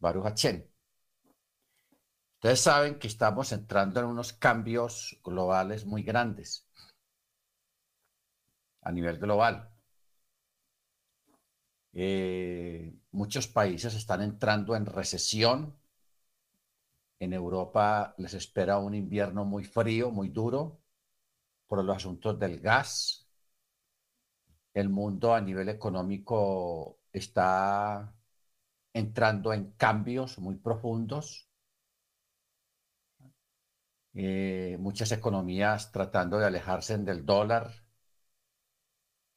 Baruch Hachén. Ustedes saben que estamos entrando en unos cambios globales muy grandes a nivel global. Eh, muchos países están entrando en recesión. En Europa les espera un invierno muy frío, muy duro, por los asuntos del gas. El mundo a nivel económico está entrando en cambios muy profundos eh, muchas economías tratando de alejarse del dólar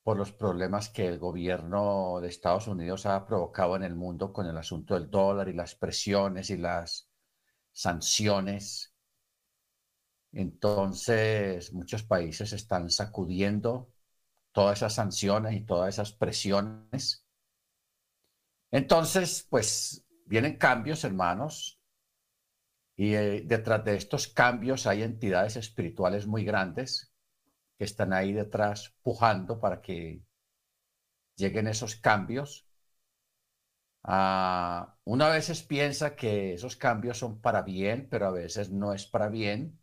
por los problemas que el gobierno de Estados Unidos ha provocado en el mundo con el asunto del dólar y las presiones y las sanciones. Entonces, muchos países están sacudiendo todas esas sanciones y todas esas presiones. Entonces, pues vienen cambios, hermanos, y eh, detrás de estos cambios hay entidades espirituales muy grandes que están ahí detrás pujando para que lleguen esos cambios. Ah, una veces piensa que esos cambios son para bien, pero a veces no es para bien,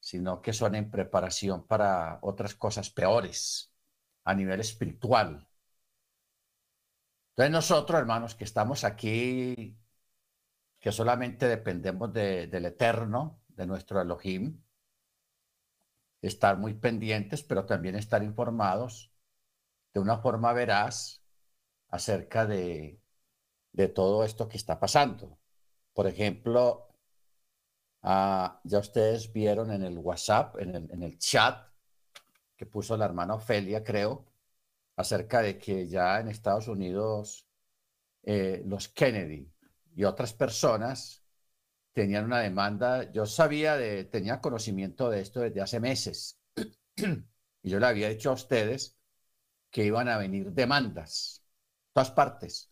sino que son en preparación para otras cosas peores a nivel espiritual. Entonces nosotros, hermanos, que estamos aquí que solamente dependemos del Eterno, de nuestro Elohim, estar muy pendientes, pero también estar informados de una forma veraz acerca de, todo esto que está pasando. Por ejemplo, ah, ya ustedes vieron en el WhatsApp, en el, en el chat que puso la hermana Ofelia, creo, acerca de que ya en Estados Unidos eh, los Kennedy, y otras personas tenían una demanda. Yo sabía de, tenía conocimiento de esto desde hace meses. y yo le había dicho a ustedes que iban a venir demandas, todas partes,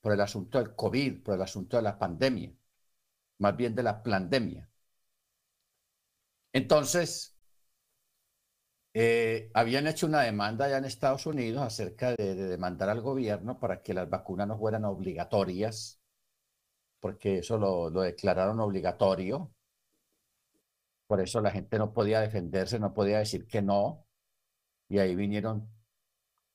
por el asunto del COVID, por el asunto de la pandemia, más bien de la pandemia. Entonces, eh, habían hecho una demanda ya en Estados Unidos acerca de, de, demandar al gobierno para que las vacunas no fueran obligatorias porque eso lo, declararon obligatorio. Por eso la gente no podía defenderse, no podía decir que no. Y ahí vinieron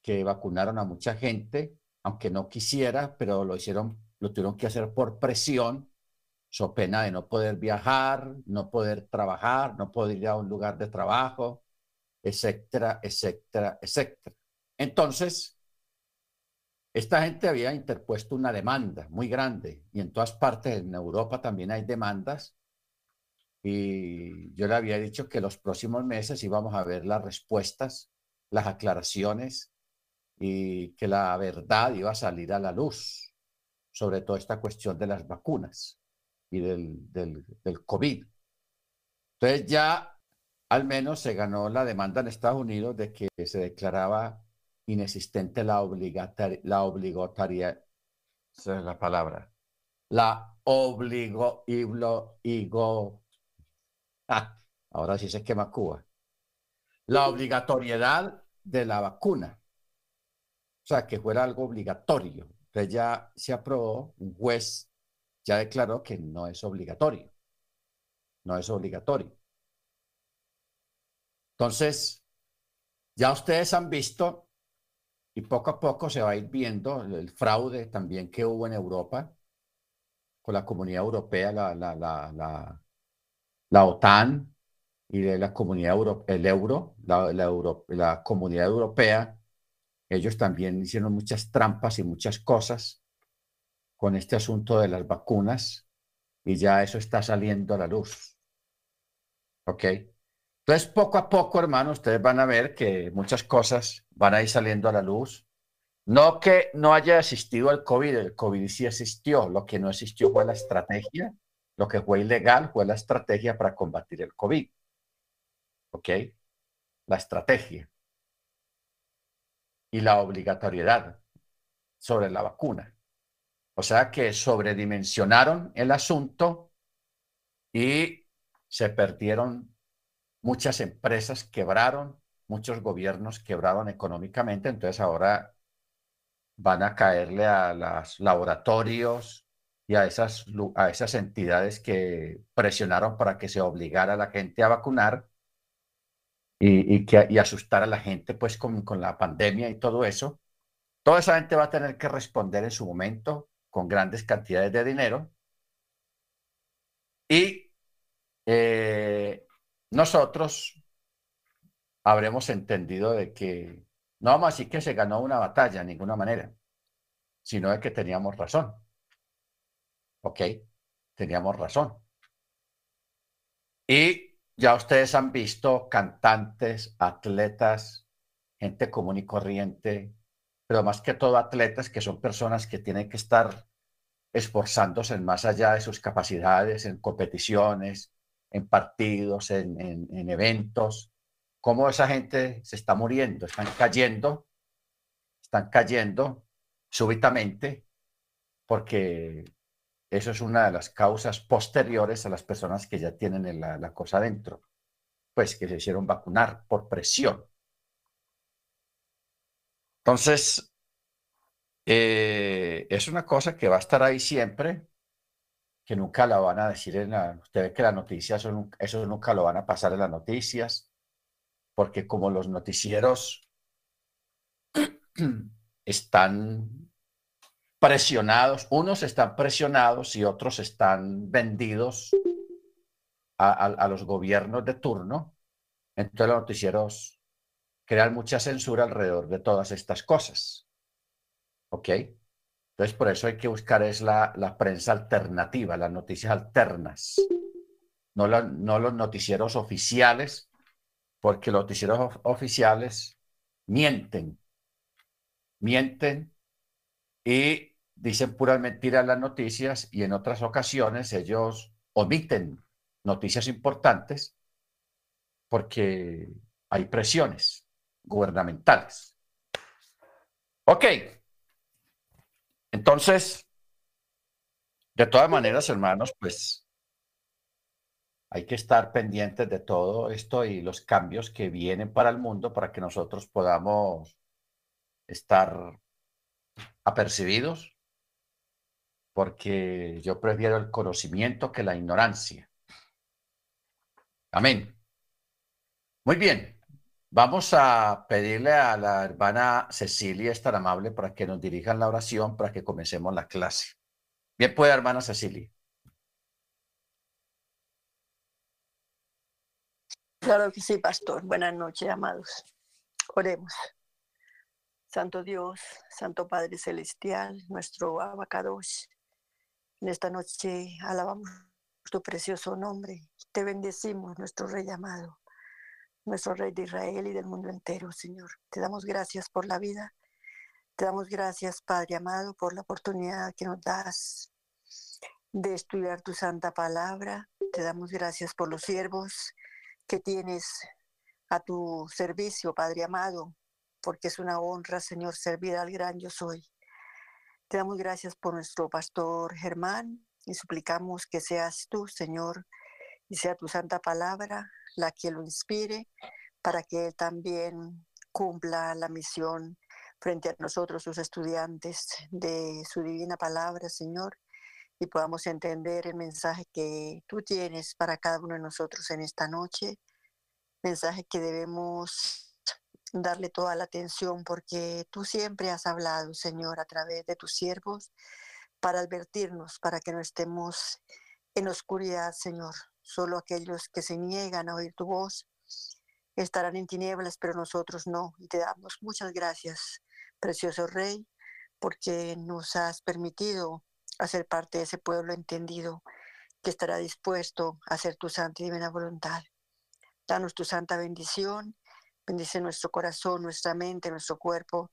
que vacunaron a mucha gente, aunque no quisiera, pero lo hicieron, lo tuvieron que hacer por presión, so pena de no poder viajar, no poder trabajar, no poder ir a un lugar de trabajo, etcétera, etcétera, etcétera. Entonces, esta gente había interpuesto una demanda muy grande y en todas partes, en Europa también hay demandas. Y yo le había dicho que los próximos meses íbamos a ver las respuestas, las aclaraciones y que la verdad iba a salir a la luz sobre toda esta cuestión de las vacunas y del, del, del COVID. Entonces ya al menos se ganó la demanda en Estados Unidos de que se declaraba inexistente la, obligatoria, la obligatoria, esa es la palabra, la obligo, igo, ah, ahora sí se quema Cuba, la obligatoriedad de la vacuna, o sea, que fuera algo obligatorio. Entonces ya se aprobó, un juez ya declaró que no es obligatorio, no es obligatorio. Entonces, ya ustedes han visto y poco a poco se va a ir viendo el fraude también que hubo en Europa con la comunidad europea, la, la, la, la, la OTAN y de la comunidad euro, el euro, la, la, la comunidad europea. Ellos también hicieron muchas trampas y muchas cosas con este asunto de las vacunas y ya eso está saliendo a la luz. ¿Ok? Entonces, poco a poco, hermano, ustedes van a ver que muchas cosas van a ir saliendo a la luz. No que no haya existido el COVID, el COVID sí existió, lo que no existió fue la estrategia, lo que fue ilegal fue la estrategia para combatir el COVID. ¿Ok? La estrategia y la obligatoriedad sobre la vacuna. O sea que sobredimensionaron el asunto y se perdieron muchas empresas quebraron, muchos gobiernos quebraron económicamente, entonces ahora van a caerle a los laboratorios y a esas, a esas entidades que presionaron para que se obligara a la gente a vacunar y, y que, y asustar a la gente pues con, con la pandemia y todo eso. Toda esa gente va a tener que responder en su momento con grandes cantidades de dinero. Y eh, nosotros habremos entendido de que no vamos a que se ganó una batalla de ninguna manera, sino de que teníamos razón. ¿Ok? Teníamos razón. Y ya ustedes han visto cantantes, atletas, gente común y corriente, pero más que todo atletas que son personas que tienen que estar esforzándose en más allá de sus capacidades, en competiciones, en partidos, en, eventos, cómo esa gente se está muriendo, están cayendo, están cayendo súbitamente, porque eso es una de las causas posteriores a las personas que ya tienen la, la cosa dentro, pues que se hicieron vacunar por presión. Entonces, eh, es una cosa que va a estar ahí siempre, que nunca la van a decir en la... Usted ve que las noticias, eso, eso nunca lo van a pasar en las noticias, porque como los noticieros están presionados, unos están presionados y otros están vendidos a los gobiernos de turno, entonces los noticieros crear mucha censura alrededor de todas estas cosas. ¿Ok? Entonces, por eso hay que buscar es la, prensa alternativa, las noticias alternas, no, no los noticieros oficiales, porque los noticieros oficiales mienten, mienten y dicen puras mentiras las noticias y en otras ocasiones ellos omiten noticias importantes porque hay presiones gubernamentales. Ok. Entonces, de todas maneras, hermanos, pues hay que estar pendientes de todo esto y los cambios que vienen para el mundo para que nosotros podamos estar apercibidos, porque yo prefiero el conocimiento que la ignorancia. Amén. Muy bien. Vamos a pedirle a la hermana Cecilia, estar amable, para que nos dirijan la oración para que comencemos la clase. Bien, puede, hermana Cecilia. Claro que sí, pastor. Buenas noches, amados. Oremos. Santo Dios, Santo Padre Celestial, nuestro abacados, en esta noche alabamos tu precioso nombre. Te bendecimos, nuestro Rey amado nuestro Rey de Israel y del mundo entero, Señor. Te damos gracias por la vida. Te damos gracias, Padre amado, por la oportunidad que nos das de estudiar tu santa palabra. Te damos gracias por los siervos que tienes a tu servicio, Padre amado, porque es una honra, Señor, servir al gran yo soy. Te damos gracias por nuestro pastor Germán y suplicamos que seas tú, Señor, y sea tu santa palabra la que lo inspire para que él también cumpla la misión frente a nosotros, sus estudiantes, de su divina palabra, Señor, y podamos entender el mensaje que tú tienes para cada uno de nosotros en esta noche, mensaje que debemos darle toda la atención porque tú siempre has hablado, Señor, a través de tus siervos, para advertirnos, para que no estemos en oscuridad, Señor, Solo aquellos que se niegan a oír tu voz estarán en tinieblas, pero nosotros no. Y te damos muchas gracias, precioso Rey, porque nos has permitido hacer parte de ese pueblo entendido que estará dispuesto a hacer tu santa y divina voluntad. Danos tu santa bendición, bendice nuestro corazón, nuestra mente, nuestro cuerpo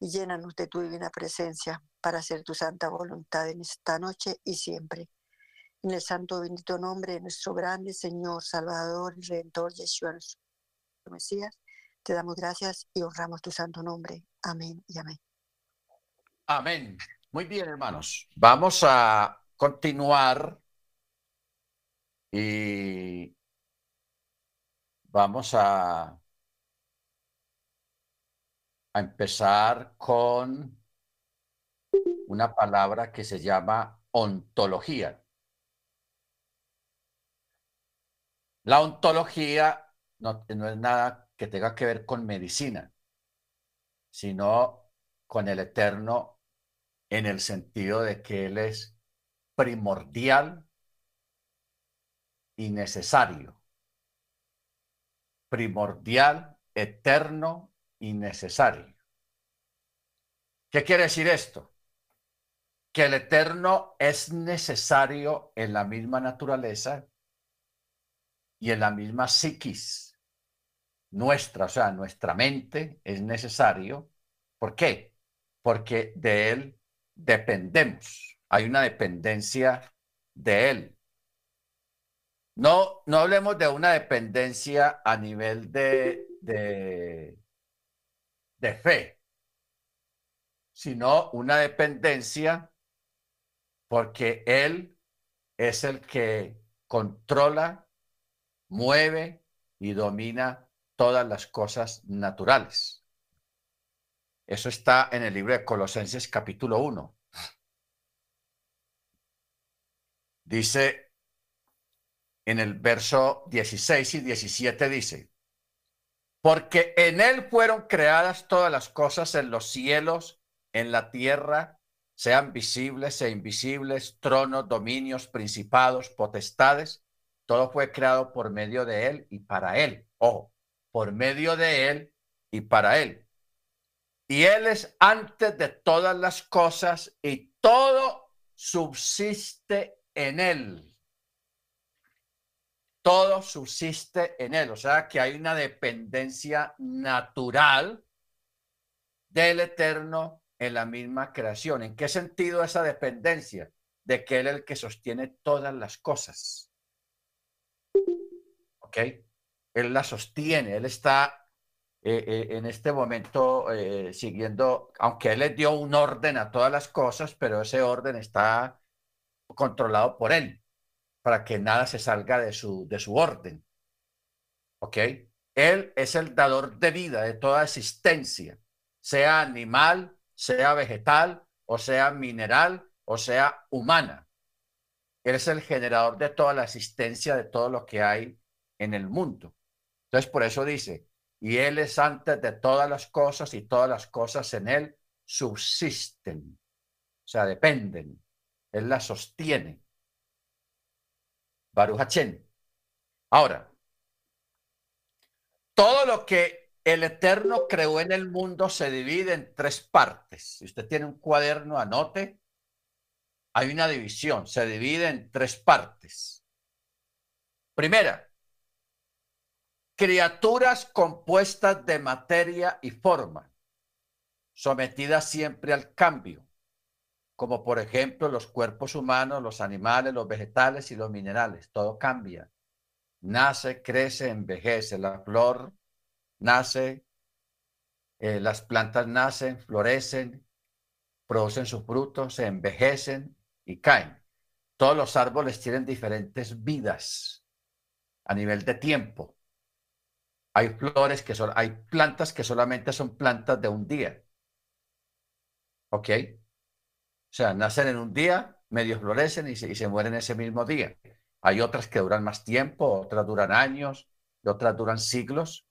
y llénanos de tu divina presencia para hacer tu santa voluntad en esta noche y siempre. En el santo bendito nombre de nuestro grande Señor, Salvador y Redentor Yeshua, Mesías, te damos gracias y honramos tu santo nombre. Amén y amén. Amén. Muy bien, hermanos. Vamos a continuar y vamos a, a empezar con una palabra que se llama ontología. La ontología no, no es nada que tenga que ver con medicina, sino con el eterno en el sentido de que Él es primordial y necesario. Primordial, eterno y necesario. ¿Qué quiere decir esto? Que el eterno es necesario en la misma naturaleza y en la misma psiquis nuestra, o sea, nuestra mente es necesario. ¿Por qué? Porque de él dependemos. Hay una dependencia de él. No, no hablemos de una dependencia a nivel de, de, de fe, sino una dependencia porque Él es el que controla, mueve y domina todas las cosas naturales. Eso está en el libro de Colosenses capítulo 1. Dice en el verso 16 y 17 dice, porque en Él fueron creadas todas las cosas en los cielos, en la tierra, sean visibles e invisibles, tronos, dominios, principados, potestades, todo fue creado por medio de Él y para Él. Ojo, por medio de Él y para Él. Y Él es antes de todas las cosas y todo subsiste en Él todo subsiste en él. O sea que hay una dependencia natural del eterno en la misma creación. ¿En qué sentido esa dependencia? De que él es el que sostiene todas las cosas. ¿Ok? Él la sostiene, él está eh, eh, en este momento eh, siguiendo, aunque él le dio un orden a todas las cosas, pero ese orden está controlado por él para que nada se salga de su, de su orden. ¿Ok? Él es el dador de vida, de toda existencia, sea animal, sea vegetal, o sea mineral, o sea humana. Él es el generador de toda la existencia, de todo lo que hay en el mundo. Entonces, por eso dice, y Él es antes de todas las cosas y todas las cosas en Él subsisten, o sea, dependen. Él las sostiene. Baruch Ahora, todo lo que el Eterno creó en el mundo se divide en tres partes. Si usted tiene un cuaderno, anote. Hay una división, se divide en tres partes. Primera, criaturas compuestas de materia y forma, sometidas siempre al cambio como por ejemplo los cuerpos humanos, los animales, los vegetales y los minerales. Todo cambia. Nace, crece, envejece. La flor nace, eh, las plantas nacen, florecen, producen sus frutos, se envejecen y caen. Todos los árboles tienen diferentes vidas a nivel de tiempo. Hay flores que son, hay plantas que solamente son plantas de un día. ¿Ok? O sea, nacen en un día, medio florecen y se, mueren ese mismo día. Hay otras que duran más tiempo, otras duran años, y otras duran siglos.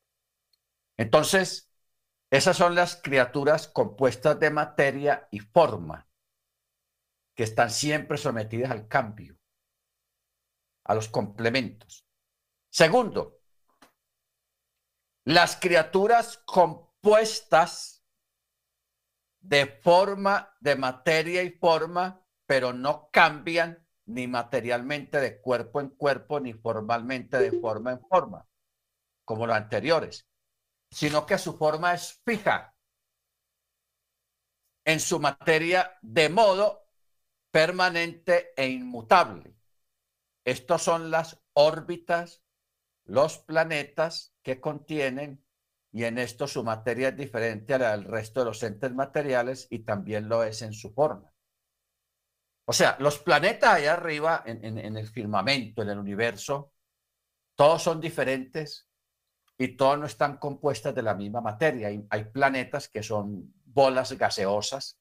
Entonces, esas son las criaturas compuestas de materia y forma, que están siempre sometidas al cambio, a los complementos. Segundo, las criaturas compuestas de forma, de materia y forma, pero no cambian ni materialmente de cuerpo en cuerpo, ni formalmente de forma en forma, como los anteriores, sino que su forma es fija en su materia de modo permanente e inmutable. Estos son las órbitas, los planetas que contienen y en esto su materia es diferente al resto de los entes materiales y también lo es en su forma. O sea, los planetas allá arriba en, el firmamento, en el universo, todos son diferentes y todos no están compuestas de la misma materia. Hay, hay, planetas que son bolas gaseosas,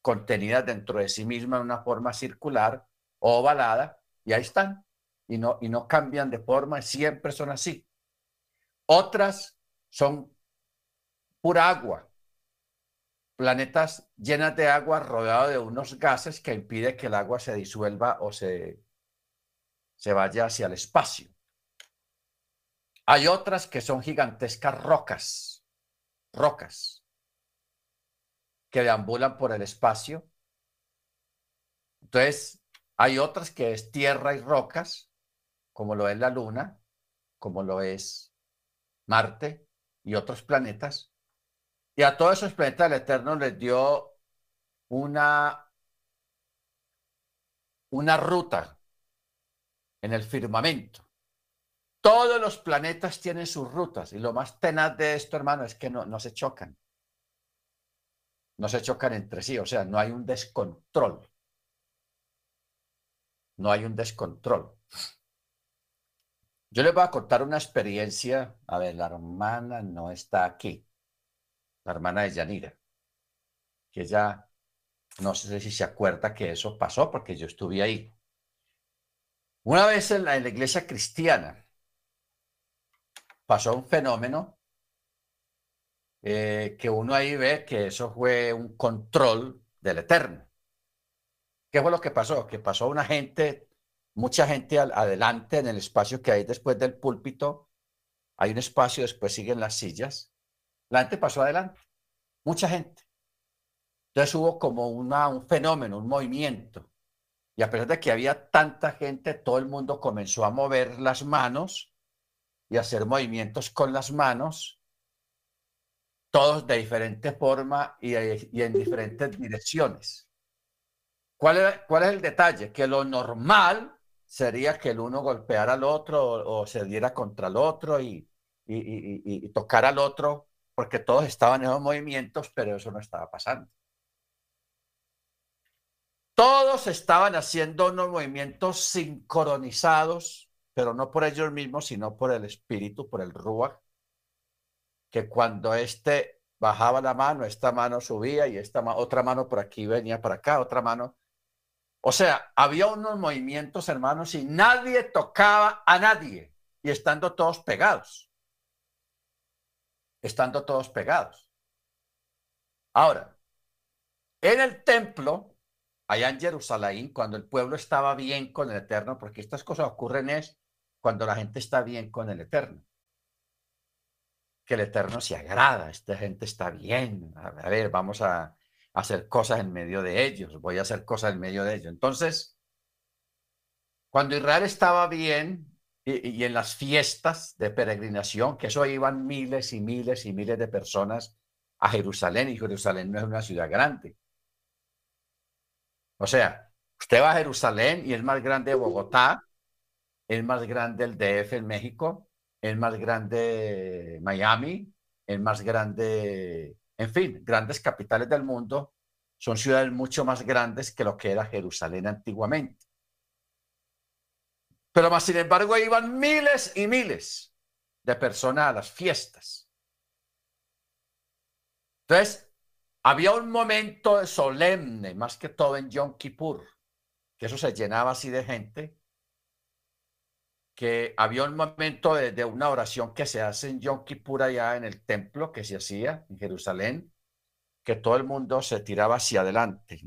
contenidas dentro de sí mismas en una forma circular o ovalada, y ahí están, y no, y no cambian de forma, siempre son así. Otras son pura agua, planetas llenas de agua rodeados de unos gases que impide que el agua se disuelva o se, se vaya hacia el espacio. Hay otras que son gigantescas rocas, rocas, que deambulan por el espacio. Entonces, hay otras que es tierra y rocas, como lo es la Luna, como lo es Marte y otros planetas. Y a todos esos planetas el Eterno les dio una, una ruta en el firmamento. Todos los planetas tienen sus rutas y lo más tenaz de esto, hermano, es que no, no se chocan. No se chocan entre sí, o sea, no hay un descontrol. No hay un descontrol. Yo les voy a contar una experiencia. A ver, la hermana no está aquí. La hermana de Yanira. Que ya no sé si se acuerda que eso pasó porque yo estuve ahí. Una vez en la, iglesia cristiana pasó un fenómeno eh, que uno ahí ve que eso fue un control del Eterno. ¿Qué fue lo que pasó? Que pasó una gente, mucha gente adelante en el espacio que hay después del púlpito. Hay un espacio, después siguen las sillas. La gente pasó adelante, mucha gente. Entonces hubo como una, un fenómeno, un movimiento. Y a pesar de que había tanta gente, todo el mundo comenzó a mover las manos y a hacer movimientos con las manos, todos de diferente forma y, en diferentes direcciones. ¿Cuál, ¿Cuál, es el detalle? Que lo normal sería que el uno golpeara al otro o, se diera contra el otro y, y, y tocara al otro, porque todos estaban en esos movimientos, pero eso no estaba pasando. Todos estaban haciendo unos movimientos sincronizados, pero no por ellos mismos, sino por el espíritu, por el Ruach, que cuando este bajaba la mano, esta mano subía y esta otra mano por aquí venía para acá, otra mano. O sea, había unos movimientos, hermanos, y nadie tocaba a nadie, y estando todos pegados. Estando todos pegados. Ahora, en el templo allá en Jerusalén, cuando el pueblo estaba bien con el Eterno, porque estas cosas ocurren es cuando la gente está bien con el Eterno. Que el Eterno se agrada, esta gente está bien. A ver, vamos a hacer cosas en medio de ellos, voy a hacer cosas en medio de ellos. Entonces, cuando Israel estaba bien y, en las fiestas de peregrinación, que eso iban miles y miles y miles de personas a Jerusalén, y Jerusalén no es una ciudad grande, o sea, usted va a Jerusalén y es más grande Bogotá, es más grande el DF en México, es más grande Miami, es más grande, en fin, grandes capitales del mundo son ciudades mucho más grandes que lo que era Jerusalén antiguamente. Pero más sin embargo iban miles y miles de personas a las fiestas. Entonces, había un momento solemne, más que todo en Yom Kippur, que eso se llenaba así de gente, que había un momento de, una oración que se hace en Yom Kippur allá en el templo que se hacía en Jerusalén, que todo el mundo se tiraba hacia adelante.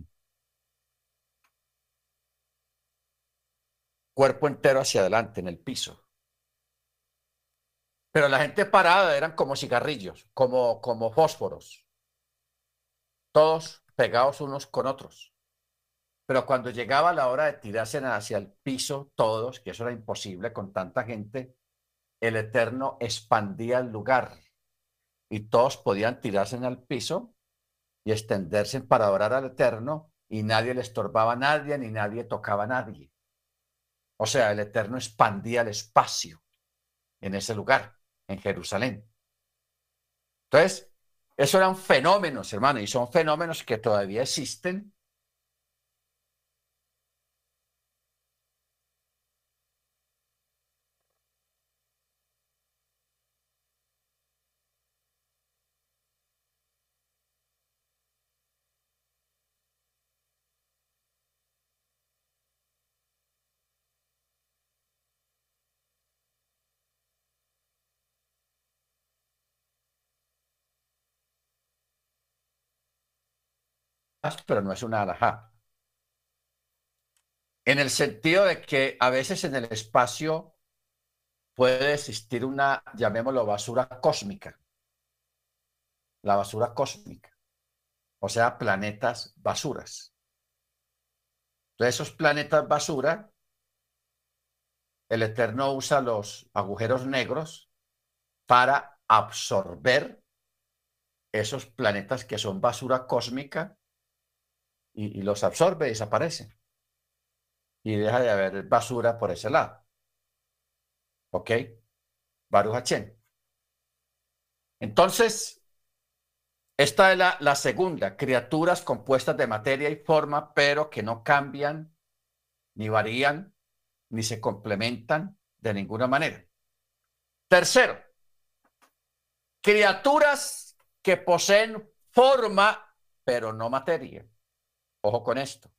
Cuerpo entero hacia adelante en el piso. Pero la gente parada eran como cigarrillos, como, como fósforos todos pegados unos con otros. Pero cuando llegaba la hora de tirarse hacia el piso, todos, que eso era imposible con tanta gente, el Eterno expandía el lugar y todos podían tirarse el piso y extenderse para orar al Eterno y nadie le estorbaba a nadie ni nadie tocaba a nadie. O sea, el Eterno expandía el espacio en ese lugar, en Jerusalén. Entonces, eso eran fenómenos, hermano, y son fenómenos que todavía existen. Pero no es una alajá. En el sentido de que a veces en el espacio puede existir una, llamémoslo, basura cósmica. La basura cósmica. O sea, planetas basuras. Entonces, esos planetas basura, el Eterno usa los agujeros negros para absorber esos planetas que son basura cósmica y, los absorbe y desaparece. Y deja de haber basura por ese lado. ¿Ok? Baruch Entonces, esta es la, la, segunda, criaturas compuestas de materia y forma, pero que no cambian, ni varían, ni se complementan de ninguna manera. Tercero, criaturas que poseen forma, pero no materia. Ojo con esto.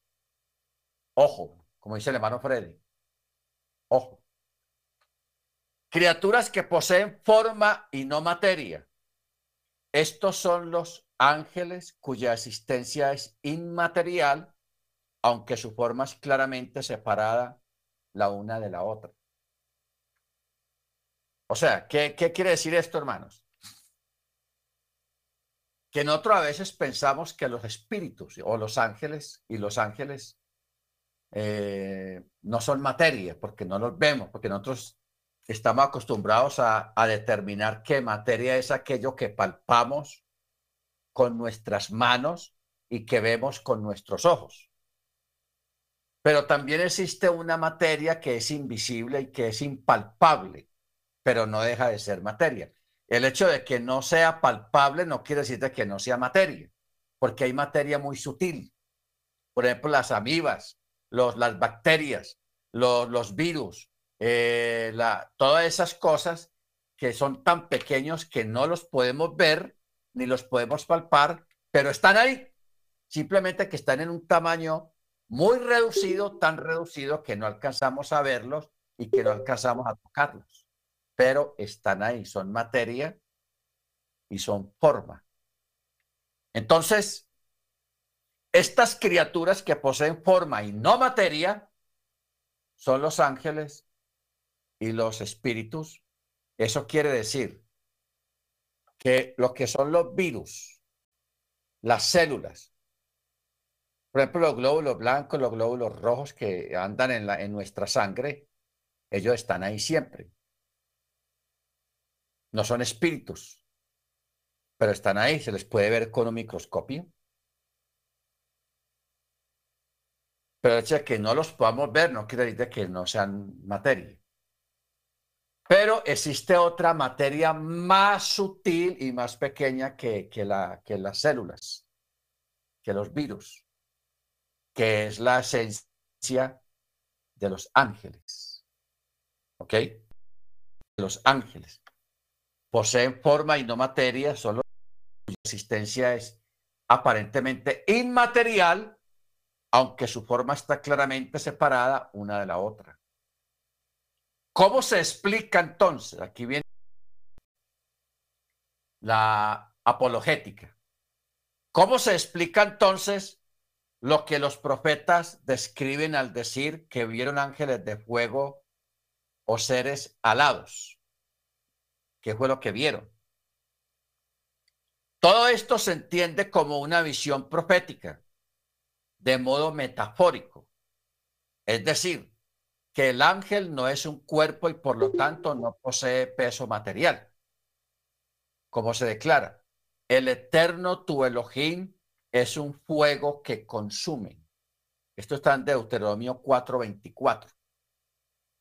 Ojo, como dice el hermano Freddy. Ojo. Criaturas que poseen forma y no materia. Estos son los ángeles cuya existencia es inmaterial, aunque su forma es claramente separada la una de la otra. O sea, ¿qué, qué quiere decir esto, hermanos? Que nosotros a veces pensamos que los espíritus o los ángeles y los ángeles eh, no son materia, porque no los vemos, porque nosotros estamos acostumbrados a, a determinar qué materia es aquello que palpamos con nuestras manos y que vemos con nuestros ojos. Pero también existe una materia que es invisible y que es impalpable, pero no deja de ser materia. El hecho de que no sea palpable no quiere decir que no sea materia, porque hay materia muy sutil. Por ejemplo, las amibas, los, las bacterias, los, los virus, eh, la, todas esas cosas que son tan pequeños que no los podemos ver ni los podemos palpar, pero están ahí. Simplemente que están en un tamaño muy reducido, tan reducido que no alcanzamos a verlos y que no alcanzamos a tocarlos pero están ahí, son materia y son forma. Entonces, estas criaturas que poseen forma y no materia son los ángeles y los espíritus. Eso quiere decir que lo que son los virus, las células, por ejemplo, los glóbulos blancos, los glóbulos rojos que andan en, en nuestra sangre, ellos están ahí siempre no son espíritus, pero están ahí, se les puede ver con un microscopio. Pero el hecho de que no los podamos ver no quiere decir que no sean materia. Pero existe otra materia más sutil y más pequeña que, que, la, que las células, que los virus, que es la esencia de los ángeles. ¿Ok? Los ángeles poseen forma y no materia, solo cuya existencia es aparentemente inmaterial, aunque su forma está claramente separada una de la otra. ¿Cómo se explica entonces? Aquí viene la apologética. ¿Cómo se explica entonces lo que los profetas describen al decir que vieron ángeles de fuego o seres alados? ¿Qué fue lo que vieron? Todo esto se entiende como una visión profética, de modo metafórico. Es decir, que el ángel no es un cuerpo y por lo tanto no posee peso material. Como se declara, el eterno tu Elohim es un fuego que consume. Esto está en Deuteronomio 4:24.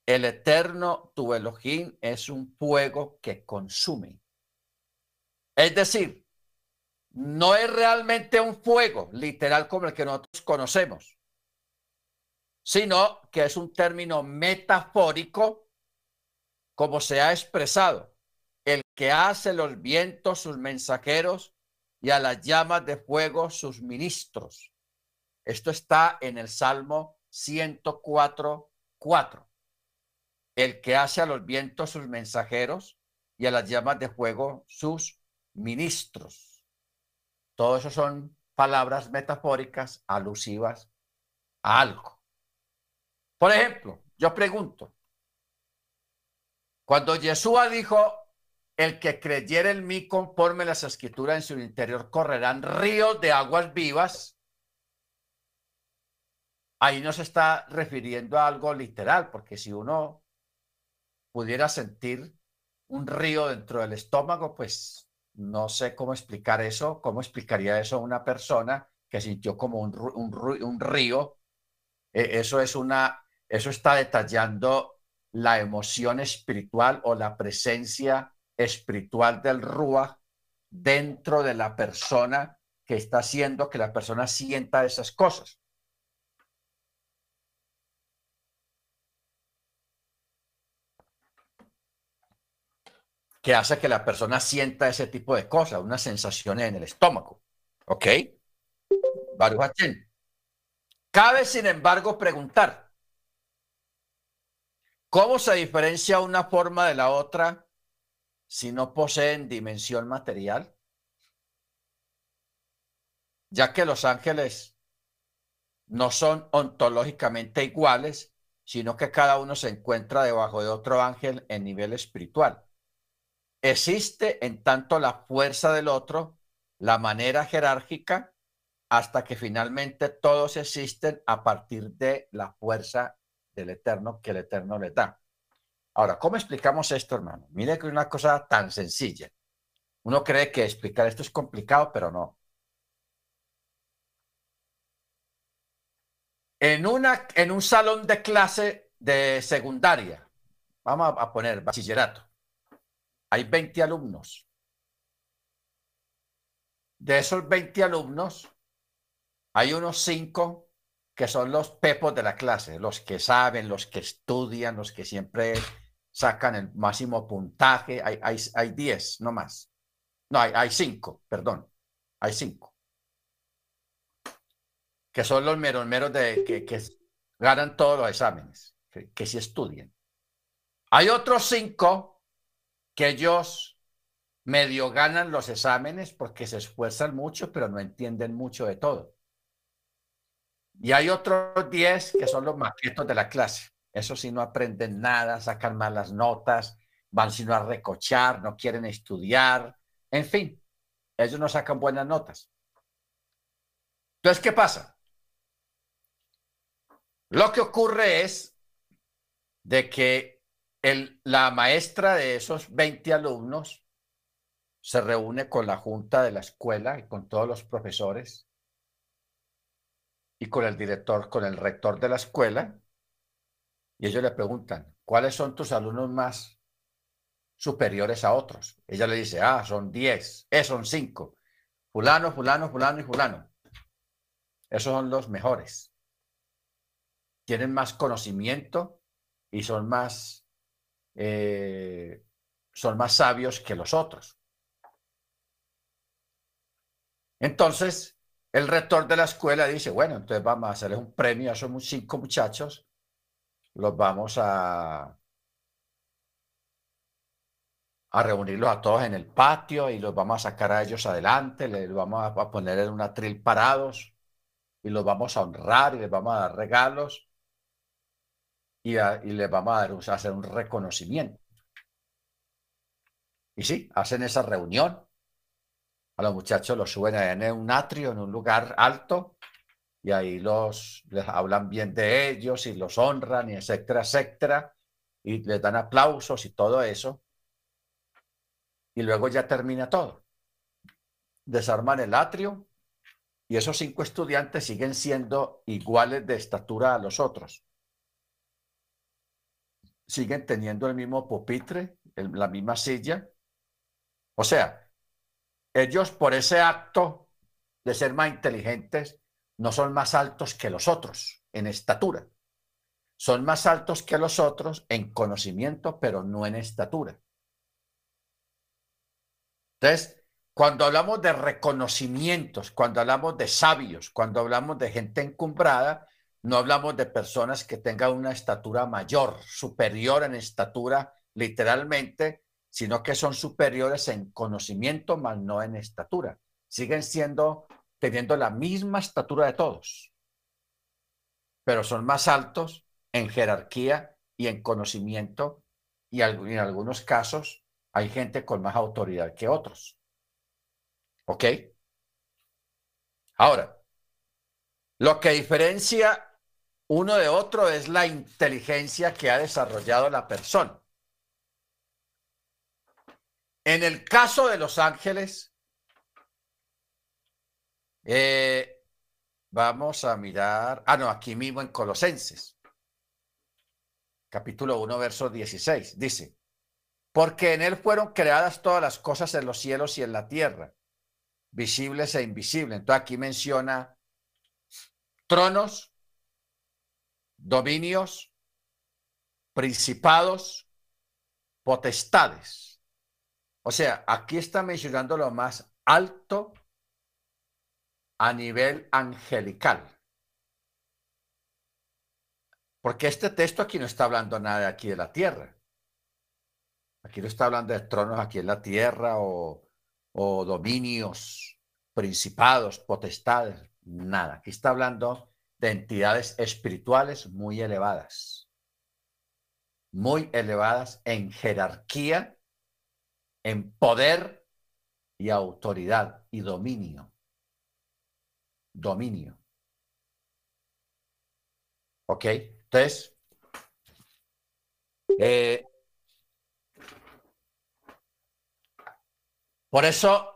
El eterno tu Elohim es un fuego que consume. Es decir, no es realmente un fuego literal como el que nosotros conocemos, sino que es un término metafórico como se ha expresado, el que hace los vientos sus mensajeros y a las llamas de fuego sus ministros. Esto está en el Salmo 104, 4 el que hace a los vientos sus mensajeros y a las llamas de fuego sus ministros. Todo eso son palabras metafóricas alusivas a algo. Por ejemplo, yo pregunto, cuando Yeshua dijo, el que creyere en mí conforme las escrituras en su interior correrán ríos de aguas vivas, ahí no se está refiriendo a algo literal, porque si uno pudiera sentir un río dentro del estómago, pues no sé cómo explicar eso, cómo explicaría eso a una persona que sintió como un, río. E, eso es una, eso está detallando la emoción espiritual o la presencia espiritual del Rúa dentro de la persona que está haciendo que la persona sienta esas cosas. Que hace que la persona sienta ese tipo de cosas, unas sensaciones en el estómago. ¿Ok? Baruch Cabe, sin embargo, preguntar, ¿cómo se diferencia una forma de la otra si no poseen dimensión material? Ya que los ángeles no son ontológicamente iguales, sino que cada uno se encuentra debajo de otro ángel en nivel espiritual. Existe en tanto la fuerza del otro, la manera jerárquica, hasta que finalmente todos existen a partir de la fuerza del Eterno que el Eterno le da. Ahora, ¿cómo explicamos esto, hermano? Mire que es una cosa tan sencilla. Uno cree que explicar esto es complicado, pero no. En, una, en un salón de clase de secundaria, vamos a poner bachillerato, hay 20 alumnos. De esos 20 alumnos, hay unos 5 que son los pepos de la clase, los que saben, los que estudian, los que siempre sacan el máximo puntaje. Hay, hay, hay 10, no más. No, hay, hay 5, perdón. Hay 5. Que son los meros meros de, que, que ganan todos los exámenes, que, que sí estudian. Hay otros 5 que ellos medio ganan los exámenes porque se esfuerzan mucho, pero no entienden mucho de todo. Y hay otros 10 que son los maquetos de la clase. Eso sí no aprenden nada, sacan malas notas, van sino a recochar, no quieren estudiar, en fin, ellos no sacan buenas notas. Entonces, ¿qué pasa? Lo que ocurre es de que la maestra de esos 20 alumnos se reúne con la junta de la escuela y con todos los profesores y con el director, con el rector de la escuela, y ellos le preguntan, ¿cuáles son tus alumnos más superiores a otros? Ella le dice, ah, son 10, eh, son 5, fulano, fulano, fulano y fulano. Esos son los mejores. Tienen más conocimiento y son más eh, son más sabios que los otros. Entonces, el rector de la escuela dice, bueno, entonces vamos a hacerles un premio a esos cinco muchachos, los vamos a, a reunirlos a todos en el patio y los vamos a sacar a ellos adelante, les vamos a poner en un atril parados y los vamos a honrar y les vamos a dar regalos y, les vamos a, hacer un reconocimiento. Y sí, hacen esa reunión. A los muchachos los suben en un atrio, en un lugar alto, y ahí los les hablan bien de ellos y los honran, y etcétera, etcétera, y les dan aplausos y todo eso. Y luego ya termina todo. Desarman el atrio y esos cinco estudiantes siguen siendo iguales de estatura a los otros siguen teniendo el mismo pupitre, la misma silla. O sea, ellos por ese acto de ser más inteligentes no son más altos que los otros en estatura. Son más altos que los otros en conocimiento, pero no en estatura. Entonces, cuando hablamos de reconocimientos, cuando hablamos de sabios, cuando hablamos de gente encumbrada, no hablamos de personas que tengan una estatura mayor, superior en estatura literalmente, sino que son superiores en conocimiento, más no en estatura. Siguen siendo teniendo la misma estatura de todos, pero son más altos en jerarquía y en conocimiento y en algunos casos hay gente con más autoridad que otros. ¿Ok? Ahora, lo que diferencia uno de otro es la inteligencia que ha desarrollado la persona. En el caso de los ángeles, eh, vamos a mirar, ah, no, aquí mismo en Colosenses, capítulo 1, verso 16, dice, porque en él fueron creadas todas las cosas en los cielos y en la tierra, visibles e invisibles. Entonces aquí menciona tronos, dominios, principados, potestades. O sea, aquí está mencionando lo más alto a nivel angelical. Porque este texto aquí no está hablando nada de aquí de la tierra. Aquí no está hablando de tronos aquí en la tierra o, o dominios, principados, potestades, nada. Aquí está hablando de entidades espirituales muy elevadas, muy elevadas en jerarquía, en poder y autoridad y dominio. Dominio. ¿Ok? Entonces, eh, por eso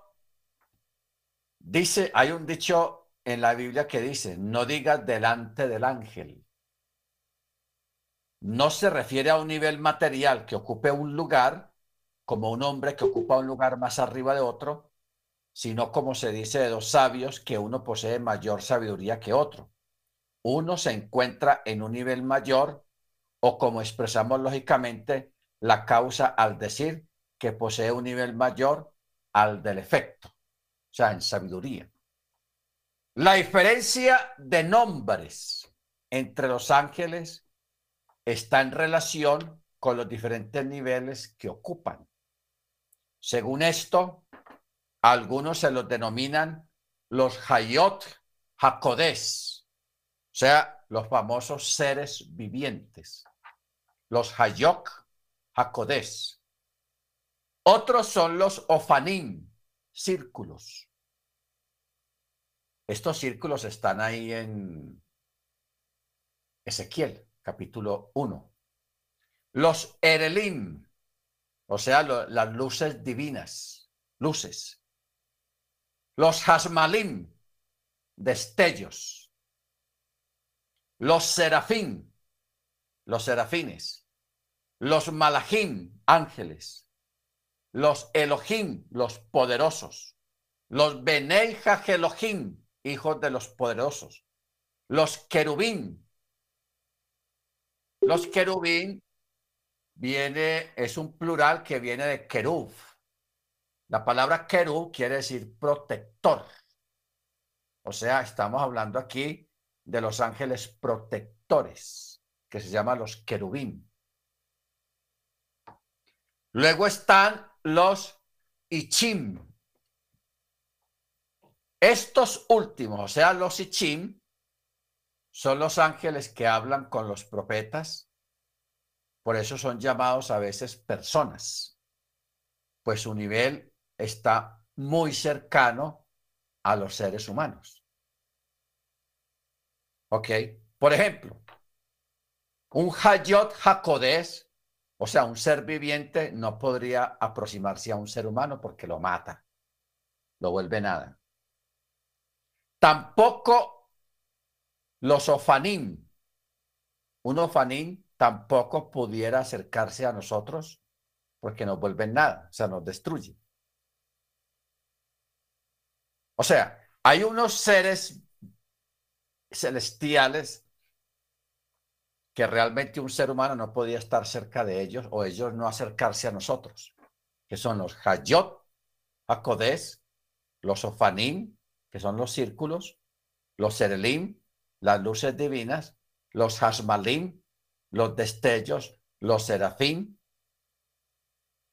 dice, hay un dicho en la Biblia que dice, no digas delante del ángel. No se refiere a un nivel material que ocupe un lugar, como un hombre que ocupa un lugar más arriba de otro, sino como se dice de dos sabios, que uno posee mayor sabiduría que otro. Uno se encuentra en un nivel mayor o como expresamos lógicamente la causa al decir que posee un nivel mayor al del efecto, o sea, en sabiduría. La diferencia de nombres entre los ángeles está en relación con los diferentes niveles que ocupan. Según esto, algunos se los denominan los Hayot Hakodes, o sea, los famosos seres vivientes, los Hayok Hakodes. Otros son los Ofanim, círculos. Estos círculos están ahí en Ezequiel, capítulo 1. Los Erelim, o sea, las luces divinas, luces. Los Hasmalim, destellos. Los Serafín, los serafines. Los Malachim, ángeles. Los Elohim, los poderosos. Los Benei Elohim, hijos de los poderosos. Los querubín. Los querubín viene, es un plural que viene de querub. La palabra querub quiere decir protector. O sea, estamos hablando aquí de los ángeles protectores, que se llaman los querubín. Luego están los ichim, estos últimos, o sea, los Ichim, son los ángeles que hablan con los profetas, por eso son llamados a veces personas, pues su nivel está muy cercano a los seres humanos. ¿Ok? Por ejemplo, un Hayot Hakodes, o sea, un ser viviente, no podría aproximarse a un ser humano porque lo mata, lo vuelve nada. Tampoco los ofanim, un ofanim tampoco pudiera acercarse a nosotros porque nos vuelven nada, o sea, nos destruye. O sea, hay unos seres celestiales que realmente un ser humano no podía estar cerca de ellos o ellos no acercarse a nosotros, que son los Hayot, Hakodes, los Ofanim, son los círculos, los serelim, las luces divinas, los hasmalim, los destellos, los serafín,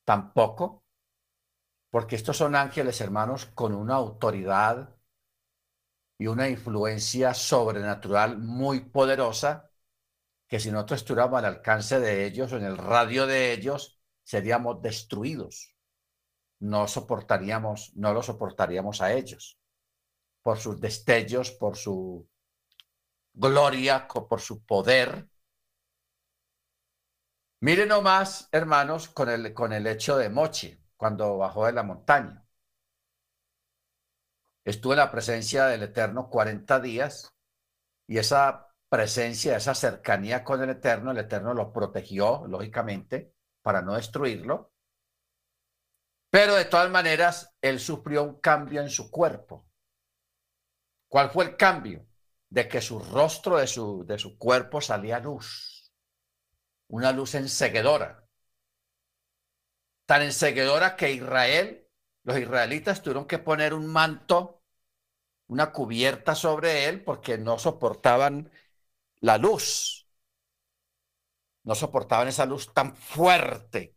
tampoco, porque estos son ángeles, hermanos, con una autoridad y una influencia sobrenatural muy poderosa que si nosotros estuviéramos al alcance de ellos o en el radio de ellos, seríamos destruidos. No soportaríamos, no lo soportaríamos a ellos por sus destellos, por su gloria, por su poder. Miren nomás, hermanos, con el, con el hecho de Mochi, cuando bajó de la montaña. Estuvo en la presencia del Eterno 40 días y esa presencia, esa cercanía con el Eterno, el Eterno lo protegió, lógicamente, para no destruirlo. Pero de todas maneras, él sufrió un cambio en su cuerpo. ¿Cuál fue el cambio? De que su rostro, de su, de su cuerpo salía luz. Una luz enseguedora. Tan enseguedora que Israel, los israelitas tuvieron que poner un manto, una cubierta sobre él porque no soportaban la luz. No soportaban esa luz tan fuerte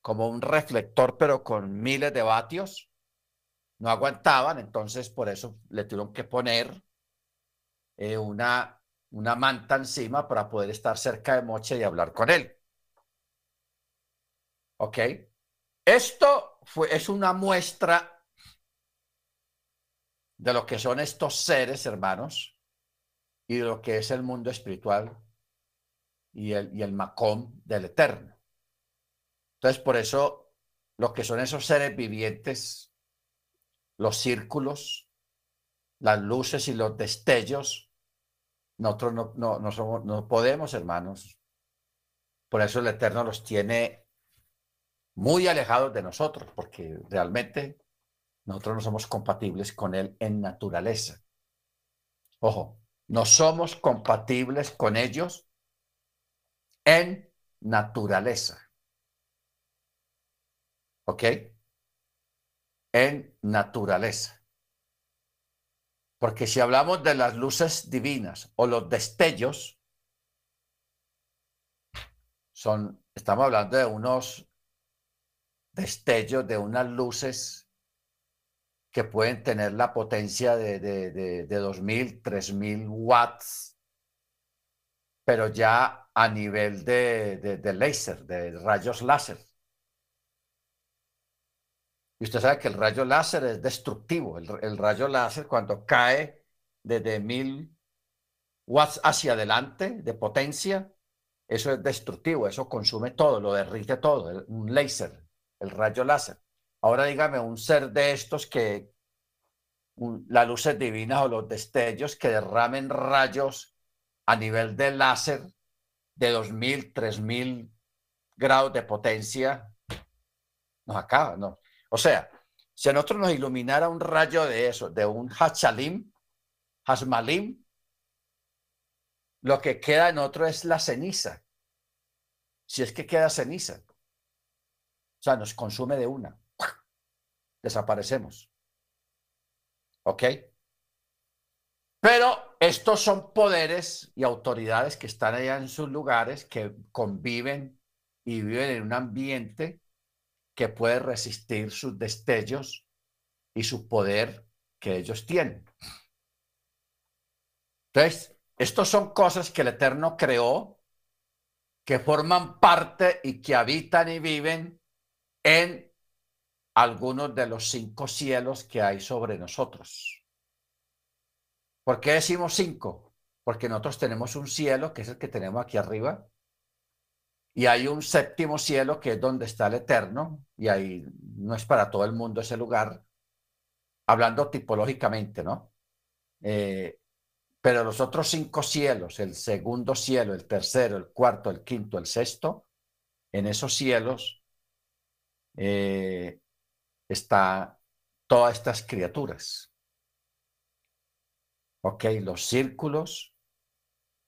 como un reflector, pero con miles de vatios. No aguantaban, entonces por eso le tuvieron que poner eh, una, una manta encima para poder estar cerca de Moche y hablar con él. ¿Ok? Esto fue, es una muestra de lo que son estos seres, hermanos, y de lo que es el mundo espiritual y el, y el macón del eterno. Entonces, por eso, lo que son esos seres vivientes, los círculos, las luces y los destellos, nosotros no, no, no, somos, no podemos, hermanos. Por eso el Eterno los tiene muy alejados de nosotros, porque realmente nosotros no somos compatibles con Él en naturaleza. Ojo, no somos compatibles con ellos en naturaleza. ¿Ok? En naturaleza. Porque si hablamos de las luces divinas o los destellos, son, estamos hablando de unos destellos, de unas luces que pueden tener la potencia de, de, de, de 2.000, 3.000 watts, pero ya a nivel de, de, de láser, de rayos láser. Y usted sabe que el rayo láser es destructivo. El, rayo láser cuando cae desde 1.000 watts hacia adelante de potencia, eso es destructivo, eso consume todo, lo derrite todo, un láser, el rayo láser. Ahora dígame un ser de estos que las luces divinas o los destellos que derramen rayos a nivel de láser de 2000, 3000 grados de potencia, nos acaba, ¿no? O sea, si a nosotros nos iluminara un rayo de eso, de un hachalim, hasmalim, lo que queda en otro es la ceniza. Si es que queda ceniza. O sea, nos consume de una desaparecemos. ¿Ok? Pero estos son poderes y autoridades que están allá en sus lugares, que conviven y viven en un ambiente que puede resistir sus destellos y su poder que ellos tienen. Entonces, estos son cosas que el Eterno creó, que forman parte y que habitan y viven en algunos de los cinco cielos que hay sobre nosotros. ¿Por qué decimos cinco? Porque nosotros tenemos un cielo, que es el que tenemos aquí arriba, y hay un séptimo cielo, que es donde está el eterno, y ahí no es para todo el mundo ese lugar, hablando tipológicamente, ¿no? Eh, pero los otros cinco cielos, el segundo cielo, el tercero, el cuarto, el quinto, el sexto, en esos cielos eh, está todas estas criaturas. Ok, los círculos,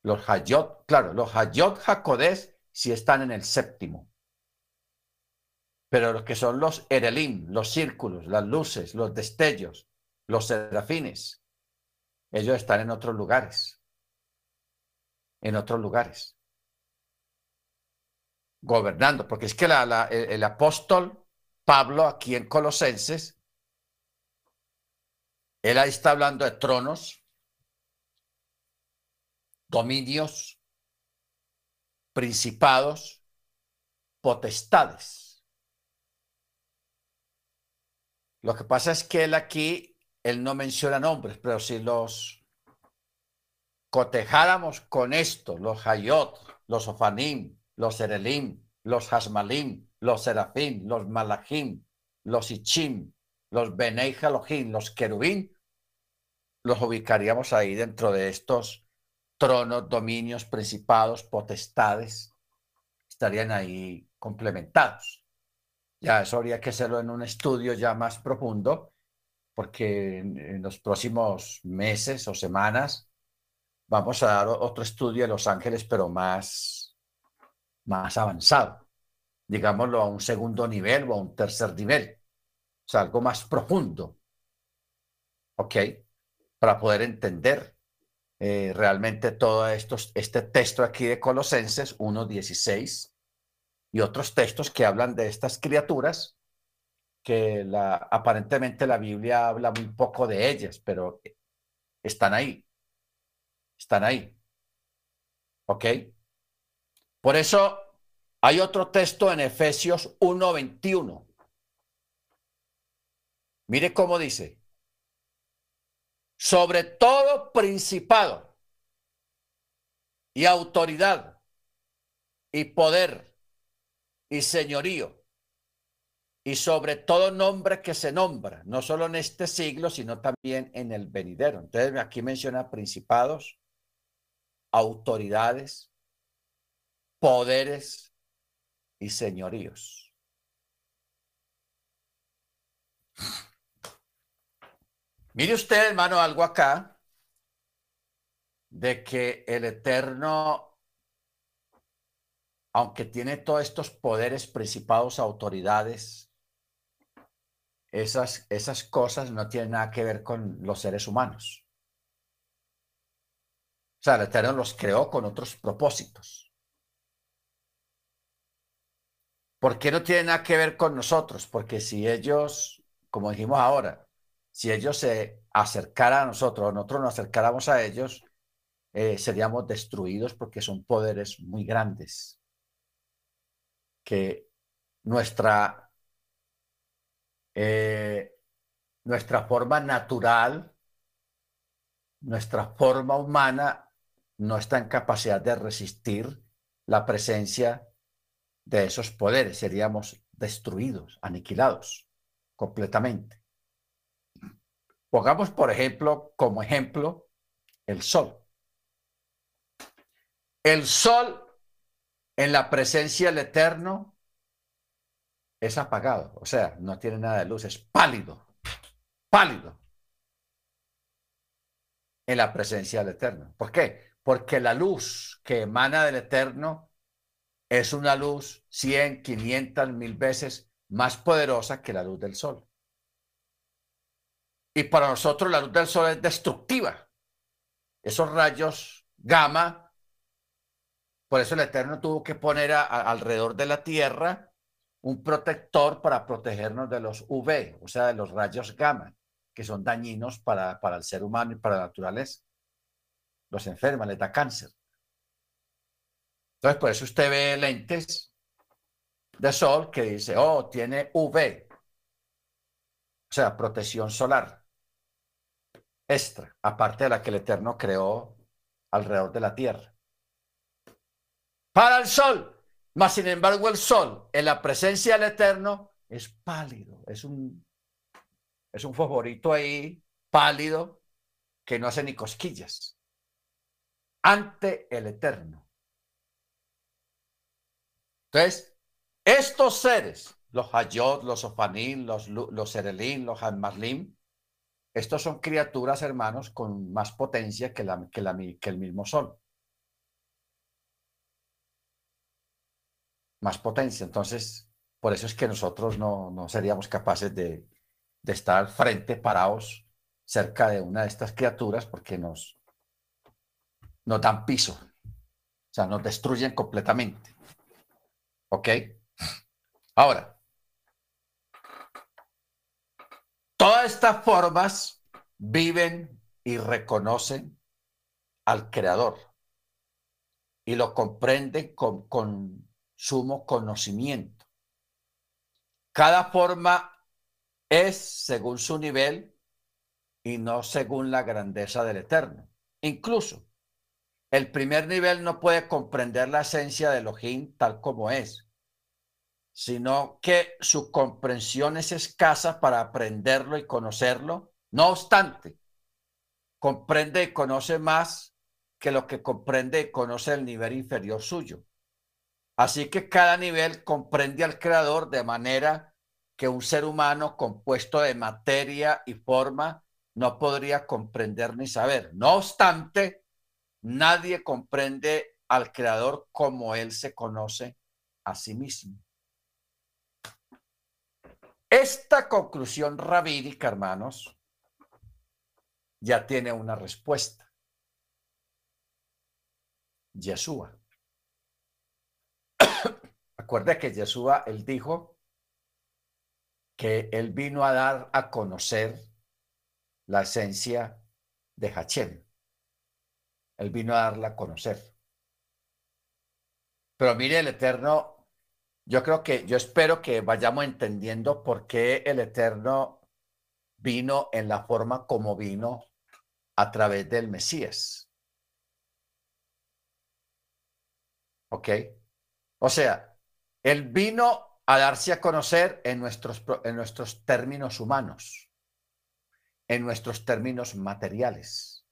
los Hayot, claro, los Hayot Jacodés sí están en el séptimo. Pero los que son los Erelim, los círculos, las luces, los destellos, los serafines, ellos están en otros lugares. En otros lugares. Gobernando, porque es que la, el, el apóstol Pablo aquí en Colosenses Él ahí está hablando de tronos, dominios, principados, potestades. Lo que pasa es que él aquí, él no menciona nombres, pero si los cotejáramos con esto, los Hayot, los Ofanim, los Erelim, los Hasmalim, los Serafim, los Malachim, los Ichim, los Benei Elohim, los Querubín, los ubicaríamos ahí dentro de estos tronos, dominios, principados, potestades, estarían ahí complementados. Ya eso habría que hacerlo en un estudio ya más profundo, porque en, los próximos meses o semanas vamos a dar otro estudio de los ángeles, pero más, más avanzado, digámoslo a un segundo nivel o a un tercer nivel, o sea, algo más profundo. ¿Ok? Para poder entender eh, realmente todo esto, este texto aquí de Colosenses 1.16 y otros textos que hablan de estas criaturas, que aparentemente la Biblia habla muy poco de ellas, pero están ahí, están ahí. ¿Ok? Por eso hay otro texto en Efesios 1.21. Mire cómo dice, sobre todo principado y autoridad y poder y señorío y sobre todo nombre que se nombra, no solo en este siglo, sino también en el venidero. Entonces aquí menciona principados, autoridades, poderes y señoríos. Mire usted, hermano, algo acá de que el Eterno, aunque tiene todos estos poderes, principados, autoridades, esas, esas cosas no tienen nada que ver con los seres humanos. O sea, el Eterno los creó con otros propósitos. ¿Por qué no tiene nada que ver con nosotros? Porque si ellos, como dijimos ahora, si ellos se acercaran a nosotros, nosotros nos acercáramos a ellos, eh, seríamos destruidos porque son poderes muy grandes. Que nuestra, eh, nuestra forma natural, nuestra forma humana no está en capacidad de resistir la presencia de esos poderes. Seríamos destruidos, aniquilados completamente. Pongamos, por ejemplo, como ejemplo, el sol. El sol en la presencia del Eterno es apagado, o sea, no tiene nada de luz, es pálido, pálido en la presencia del Eterno. ¿Por qué? Porque la luz que emana del Eterno es una luz 100, 500, mil veces más poderosa que la luz del sol. Y para nosotros la luz del sol es destructiva. Esos rayos gamma, por eso el Eterno tuvo que poner alrededor de la Tierra un protector para protegernos de los UV, o sea, de los rayos gamma, que son dañinos para, para el ser humano y para la naturaleza. Los enferma, les da cáncer. Entonces, por eso usted ve lentes de sol que dice, oh, tiene UV, o sea, protección solar extra, aparte de la que el Eterno creó alrededor de la tierra. Para el sol, mas sin embargo el sol en la presencia del Eterno es pálido, es un, es un favorito ahí pálido que no hace ni cosquillas ante el Eterno. Entonces, estos seres, los Hayot, los Ofanim, los, los Serelim, los Hamarlim, estos son criaturas, hermanos, con más potencia que, el mismo Sol. Más potencia. Entonces, por eso es que nosotros no, seríamos capaces de, estar frente, parados, cerca de una de estas criaturas, porque nos, nos dan piso. O sea, nos destruyen completamente. ¿Ok? Ahora, Todas estas formas viven y reconocen al Creador y lo comprenden con, sumo conocimiento. Cada forma es según su nivel y no según la grandeza del Eterno. Incluso el primer nivel no puede comprender la esencia de Elohim tal como es, sino que su comprensión es escasa para aprenderlo y conocerlo. No obstante, comprende y conoce más que lo que comprende y conoce el nivel inferior suyo. Así que cada nivel comprende al Creador de manera que un ser humano compuesto de materia y forma no podría comprender ni saber. No obstante, nadie comprende al Creador como Él se conoce a sí mismo. Esta conclusión rabídica, hermanos, ya tiene una respuesta. Yeshua. Acuerda que Yeshua, él dijo que él vino a dar a conocer la esencia de Hachem. Él vino a darla a conocer. Pero mire, el Eterno, yo creo que, yo espero que vayamos entendiendo por qué el Eterno vino en la forma como vino a través del Mesías. ¿Ok? O sea, Él vino a darse a conocer en nuestros, en nuestros términos humanos en nuestros términos materiales.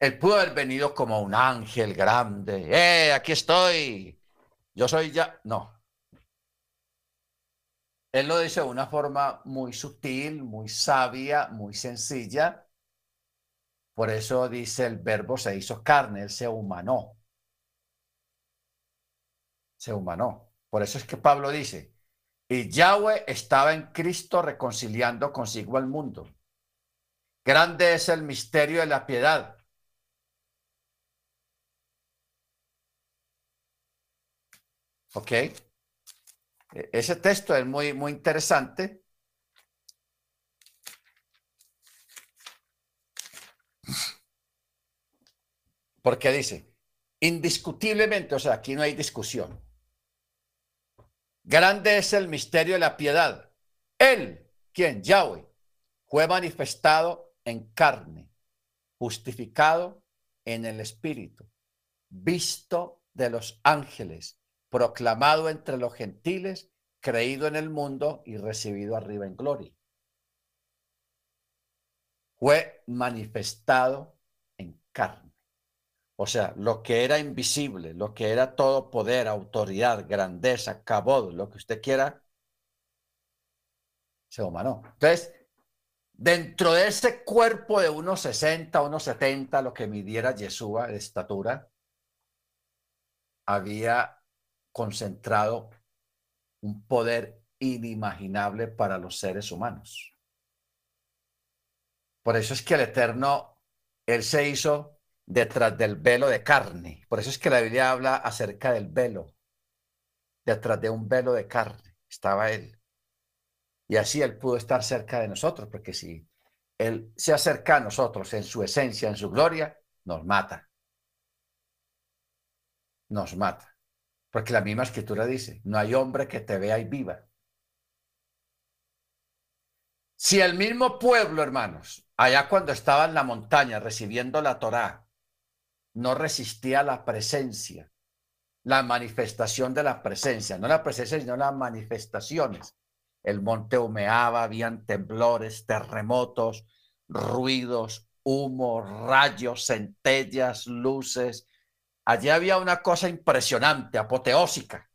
Él pudo haber venido como un ángel grande. ¡Eh, aquí estoy! Yo soy ya. No. Él lo dice de una forma muy sutil, muy sabia, muy sencilla. Por eso dice el verbo se hizo carne, él se humanó. Se humanó. Por eso es que Pablo dice, y Yahweh estaba en Cristo reconciliando consigo al mundo. Grande es el misterio de la piedad. ¿Ok? E, ese texto es muy, muy interesante. Porque dice, indiscutiblemente, o sea, aquí no hay discusión Grande es el misterio de la piedad. Él, quien Yahweh, fue manifestado en carne, justificado en el Espíritu, visto de los ángeles, proclamado entre los gentiles, creído en el mundo y recibido arriba en gloria. Fue manifestado en carne. O sea, lo que era invisible, lo que era todo poder, autoridad, grandeza, cabod, lo que usted quiera, se humanó. Entonces, dentro de ese cuerpo de unos 60, unos 70, lo que midiera Yeshua de estatura, había concentrado un poder inimaginable para los seres humanos. Por eso es que el Eterno, Él se hizo detrás del velo de carne. Por eso es que la Biblia habla acerca del velo. Detrás de un velo de carne estaba Él. Y así Él pudo estar cerca de nosotros, porque si Él se acerca a nosotros en su esencia, en su gloria, nos mata. Nos mata. Porque la misma escritura dice, no hay hombre que te vea y viva. Si el mismo pueblo, hermanos, allá cuando estaba en la montaña recibiendo la Torá, no resistía la presencia, la manifestación de la presencia, no la presencia, sino las manifestaciones. El monte humeaba, habían temblores, terremotos, ruidos, humo, rayos, centellas, luces. Allí había una cosa impresionante, apoteósica.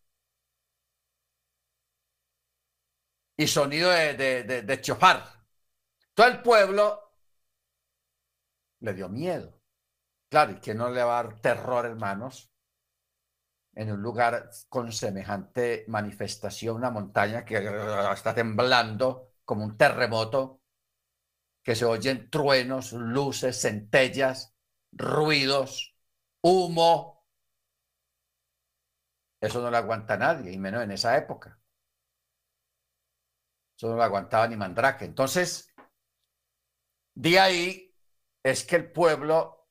Y sonido de, chofar. Todo el pueblo le dio miedo. Claro, y que no le va a dar terror, hermanos, en un lugar con semejante manifestación, una montaña que está temblando como un terremoto, que se oyen truenos, luces, centellas, ruidos, humo. Eso no lo aguanta nadie, y menos en esa época. Eso no lo aguantaba ni Mandrake. Entonces, De ahí es que el pueblo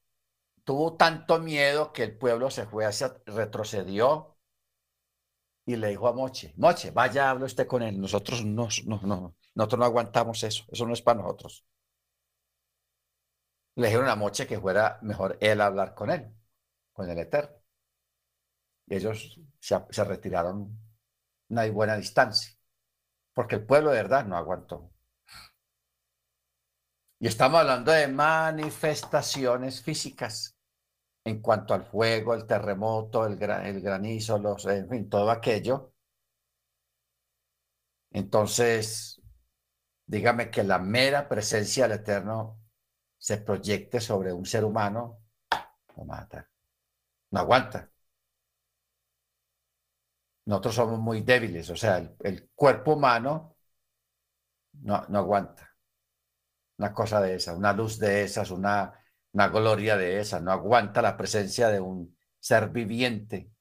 tuvo tanto miedo que el pueblo se fue hacia, retrocedió y le dijo a Moche, Moche, vaya, hable usted con él, nosotros no, no, no, nosotros no aguantamos eso, eso no es para nosotros. Le dijeron a Moche que fuera mejor él hablar con él, con el Eterno. Y ellos se, retiraron una buena distancia, porque el pueblo de verdad no aguantó. Y estamos hablando de manifestaciones físicas en cuanto al fuego, el terremoto, el, el granizo, los, en fin, todo aquello. Entonces, dígame que la mera presencia del Eterno se proyecte sobre un ser humano, lo mata, no aguanta. Nosotros somos muy débiles, o sea, el, cuerpo humano no, no aguanta una cosa de esas, una luz de esas, una, una gloria de esas, no aguanta la presencia de un ser viviente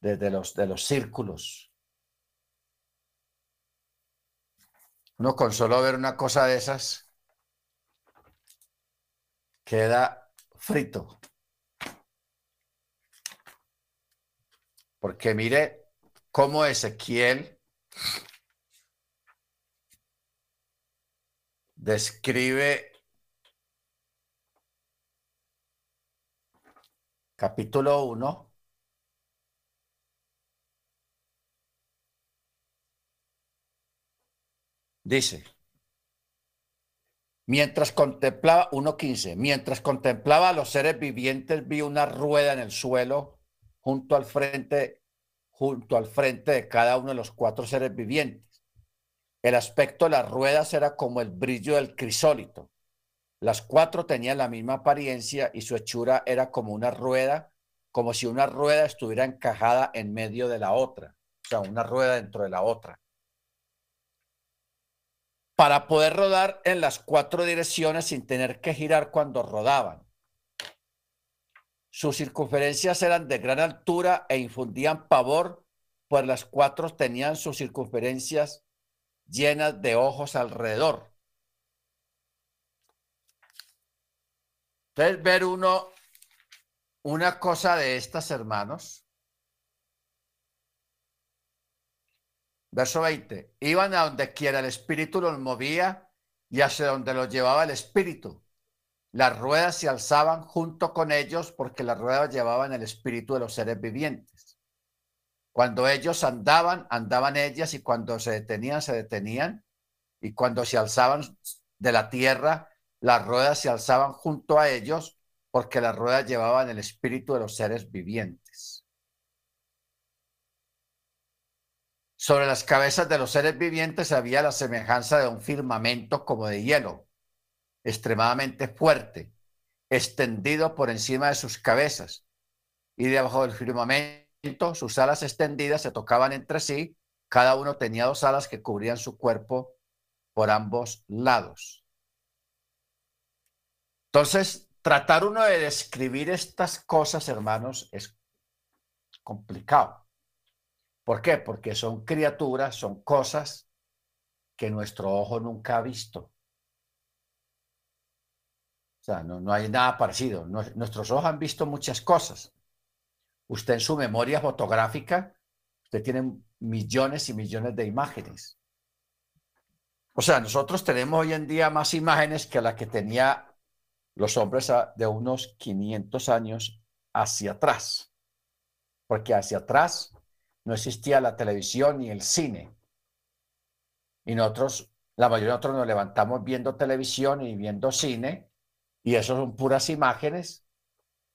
desde los, de los círculos. Uno con solo ver una cosa de esas queda frito. Porque mire cómo Ezequiel describe capítulo 1. Dice, mientras contemplaba, 1.15, mientras contemplaba a los seres vivientes, vi una rueda en el suelo junto al frente, junto al frente de cada uno de los cuatro seres vivientes el aspecto de las ruedas era como el brillo del crisólito. Las cuatro tenían la misma apariencia y su hechura era como una rueda, como si una rueda estuviera encajada en medio de la otra, o sea, una rueda dentro de la otra. Para poder rodar en las cuatro direcciones sin tener que girar cuando rodaban. Sus circunferencias eran de gran altura e infundían pavor, pues las cuatro tenían sus circunferencias llenas de ojos alrededor. Entonces, ver uno una cosa de estas, hermanos. Verso 20. Iban a donde quiera el espíritu los movía y hacia donde los llevaba el espíritu. Las ruedas se alzaban junto con ellos porque las ruedas llevaban el espíritu de los seres vivientes. Cuando ellos andaban, andaban ellas y cuando se detenían, se detenían. Y cuando se alzaban de la tierra, las ruedas se alzaban junto a ellos porque las ruedas llevaban el espíritu de los seres vivientes. Sobre las cabezas de los seres vivientes había la semejanza de un firmamento como de hielo, extremadamente fuerte, extendido por encima de sus cabezas. Y debajo del firmamento sus alas extendidas se tocaban entre sí, cada uno tenía dos alas que cubrían su cuerpo por ambos lados. Entonces, tratar uno de describir estas cosas, hermanos, es complicado. ¿Por qué? Porque son criaturas, son cosas que nuestro ojo nunca ha visto. O sea, no, no hay nada parecido. Nuestros ojos han visto muchas cosas, Usted en su memoria fotográfica, usted tiene millones y millones de imágenes. O sea, nosotros tenemos hoy en día más imágenes que las que tenía los hombres de unos 500 años hacia atrás. Porque hacia atrás no existía la televisión ni el cine. Y nosotros, la mayoría de nosotros nos levantamos viendo televisión y viendo cine, y eso son puras imágenes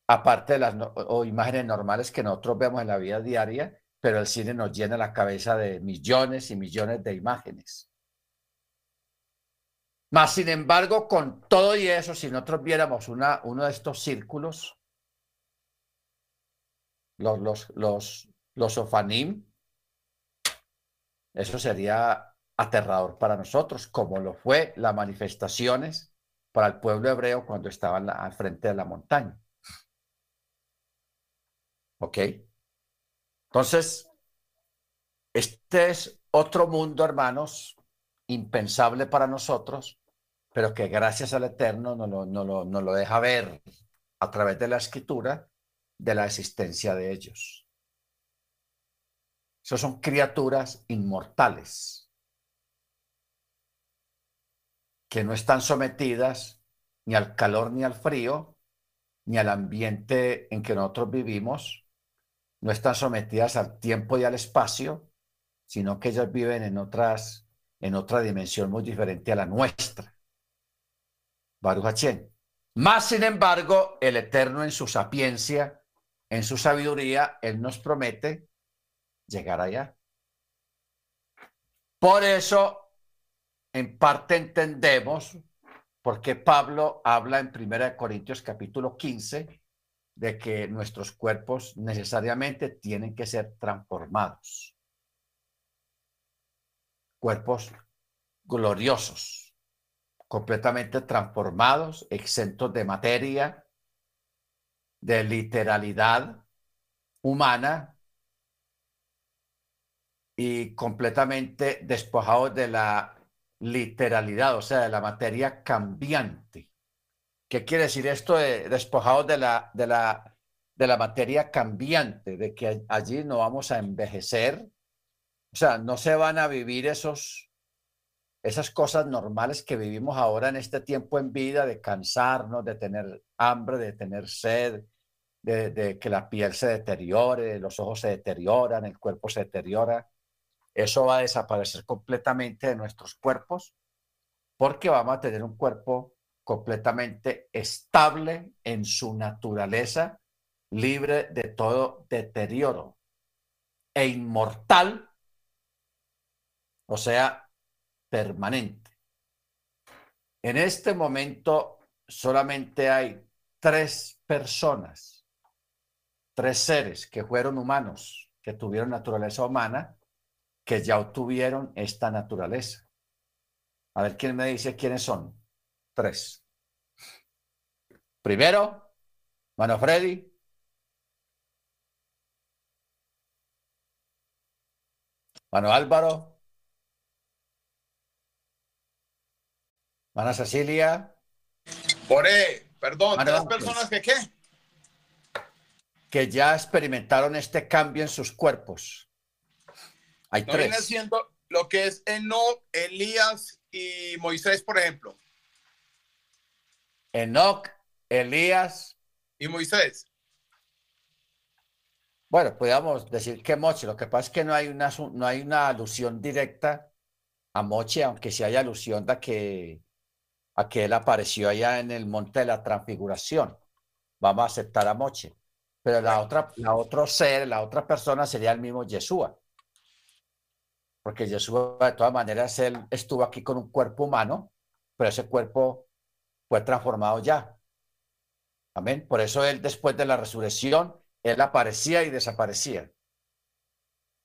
aparte de las o imágenes normales que nosotros vemos en la vida diaria, pero el cine nos llena la cabeza de millones y millones de imágenes. Más sin embargo, con todo y eso, si nosotros viéramos una, uno de estos círculos, los, los, los, los ofanim, eso sería aterrador para nosotros, como lo fue las manifestaciones para el pueblo hebreo cuando estaban al frente de la montaña. ¿Ok? Entonces, este es otro mundo, hermanos, impensable para nosotros, pero que gracias al Eterno nos lo, lo, lo deja ver a través de la escritura de la existencia de ellos. Esos son criaturas inmortales que no están sometidas ni al calor ni al frío, ni al ambiente en que nosotros vivimos, no están sometidas al tiempo y al espacio, sino que ellas viven en otras, en otra dimensión muy diferente a la nuestra. Baruch Más sin embargo, el Eterno en su sapiencia, en su sabiduría, Él nos promete llegar allá. Por eso, en parte entendemos por qué Pablo habla en 1 Corintios capítulo 15 de que nuestros cuerpos necesariamente tienen que ser transformados. Cuerpos gloriosos, completamente transformados, exentos de materia, de literalidad humana y completamente despojados de la literalidad, o sea, de la materia cambiante. ¿Qué quiere decir esto de despojados de la, de la, de la materia cambiante, de que allí no vamos a envejecer? O sea, no se van a vivir esos, esas cosas normales que vivimos ahora en este tiempo en vida, de cansarnos, de tener hambre, de tener sed, de, de que la piel se deteriore, los ojos se deterioran, el cuerpo se deteriora. Eso va a desaparecer completamente de nuestros cuerpos porque vamos a tener un cuerpo completamente estable en su naturaleza, libre de todo deterioro e inmortal, o sea, permanente. En este momento solamente hay tres personas, tres seres que fueron humanos, que tuvieron naturaleza humana, que ya obtuvieron esta naturaleza. A ver quién me dice quiénes son tres. Primero, mano Freddy. Mano Álvaro. Mano Cecilia. Por perdón, tres personas que qué? Que ya experimentaron este cambio en sus cuerpos. Hay tres. Viene siendo lo que es Enoch, Elías y Moisés, por ejemplo. Enoch, Elías. Y Moisés. Bueno, podríamos decir que Moche. Lo que pasa es que no hay una, no hay una alusión directa a Moche, aunque sí hay alusión a que, a que él apareció allá en el monte de la transfiguración. Vamos a aceptar a Moche. Pero la otra, la otro ser, la otra persona sería el mismo Yeshua. Porque Yeshua, de todas maneras, él estuvo aquí con un cuerpo humano, pero ese cuerpo fue transformado ya. Amén. Por eso él después de la resurrección, él aparecía y desaparecía.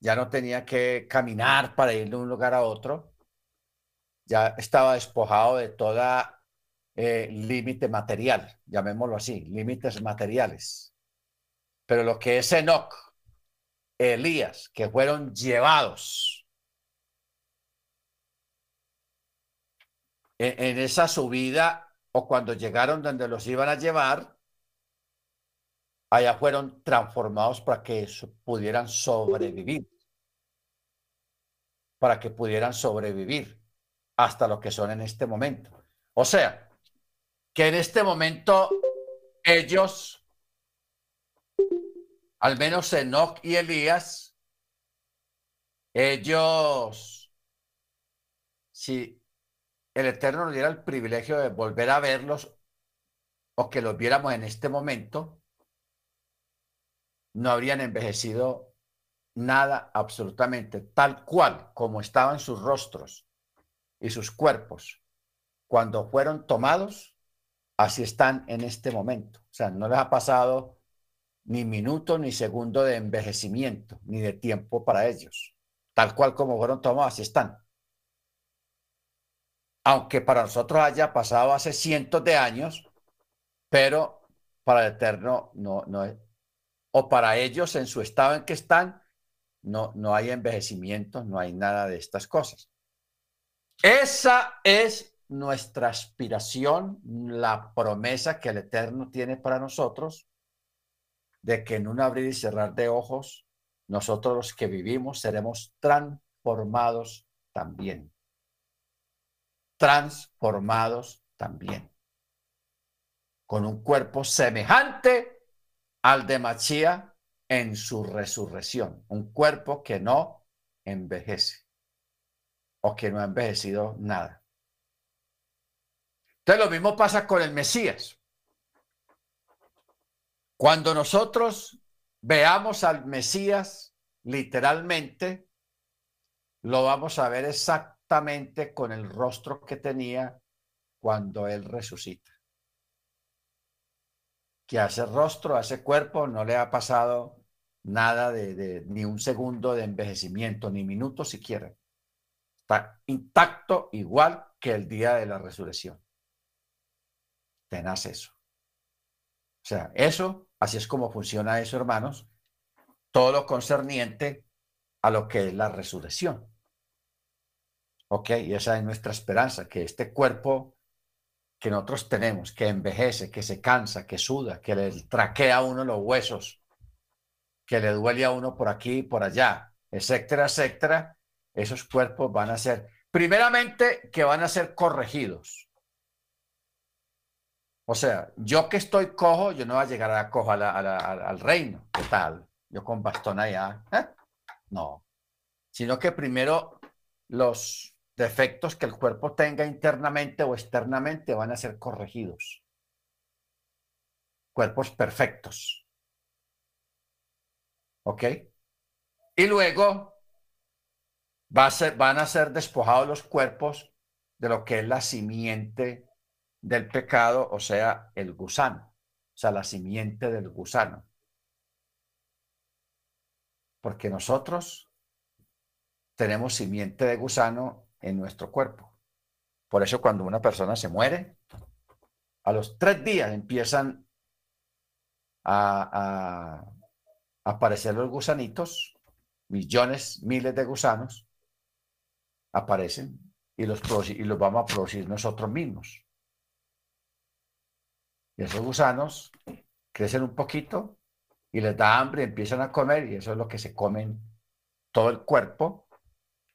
Ya no tenía que caminar para ir de un lugar a otro. Ya estaba despojado de toda eh, límite material, llamémoslo así, límites materiales. Pero lo que es Enoch, Elías, que fueron llevados en, esa subida o cuando llegaron donde los iban a llevar, allá fueron transformados para que pudieran sobrevivir, para que pudieran sobrevivir hasta lo que son en este momento. O sea, que en este momento ellos, al menos Enoch y Elías, ellos, si el Eterno nos diera el privilegio de volver a verlos o que los viéramos en este momento, no habrían envejecido nada absolutamente, tal cual como estaban sus rostros y sus cuerpos cuando fueron tomados, así están en este momento. O sea, no les ha pasado ni minuto ni segundo de envejecimiento, ni de tiempo para ellos. Tal cual como fueron tomados, así están aunque para nosotros haya pasado hace cientos de años, pero para el Eterno no, no es, o para ellos en su estado en que están, no, no hay envejecimiento, no hay nada de estas cosas. Esa es nuestra aspiración, la promesa que el Eterno tiene para nosotros, de que en un abrir y cerrar de ojos, nosotros los que vivimos seremos transformados también. Transformados también. Con un cuerpo semejante al de Machía en su resurrección. Un cuerpo que no envejece o que no ha envejecido nada. Entonces lo mismo pasa con el Mesías. Cuando nosotros veamos al Mesías literalmente, lo vamos a ver exactamente con el rostro que tenía cuando Él resucita. Que a ese rostro, a ese cuerpo, no le ha pasado nada de, ni un segundo de envejecimiento, ni minuto siquiera. Está intacto igual que el día de la resurrección. Tenaz eso. O sea, eso, así es como funciona eso, hermanos. Todo lo concerniente a lo que es la resurrección. ¿Ok? Y esa es nuestra esperanza, que este cuerpo que nosotros tenemos, que envejece, que se cansa, que suda, que le traquea a uno los huesos, que le duele a uno por aquí y por allá, etcétera, etcétera, esos cuerpos van a ser, primeramente, que van a ser corregidos. O sea, yo que estoy cojo, yo no voy a llegar a cojo al reino. ¿Qué tal? Yo con bastón allá. ¿eh? No. Sino que primero los defectos que el cuerpo tenga internamente o externamente van a ser corregidos. Cuerpos perfectos. ¿Ok? Y luego va a ser, van a ser despojados los cuerpos de lo que es la simiente del pecado, o sea, el gusano, o sea, la simiente del gusano. Porque nosotros tenemos simiente de gusano en nuestro cuerpo. Por eso cuando una persona se muere, a los tres días empiezan a, aparecer los gusanitos, millones, miles de gusanos aparecen y los, y los vamos a producir nosotros mismos. Y esos gusanos crecen un poquito y les da hambre, empiezan a comer y eso es lo que se comen todo el cuerpo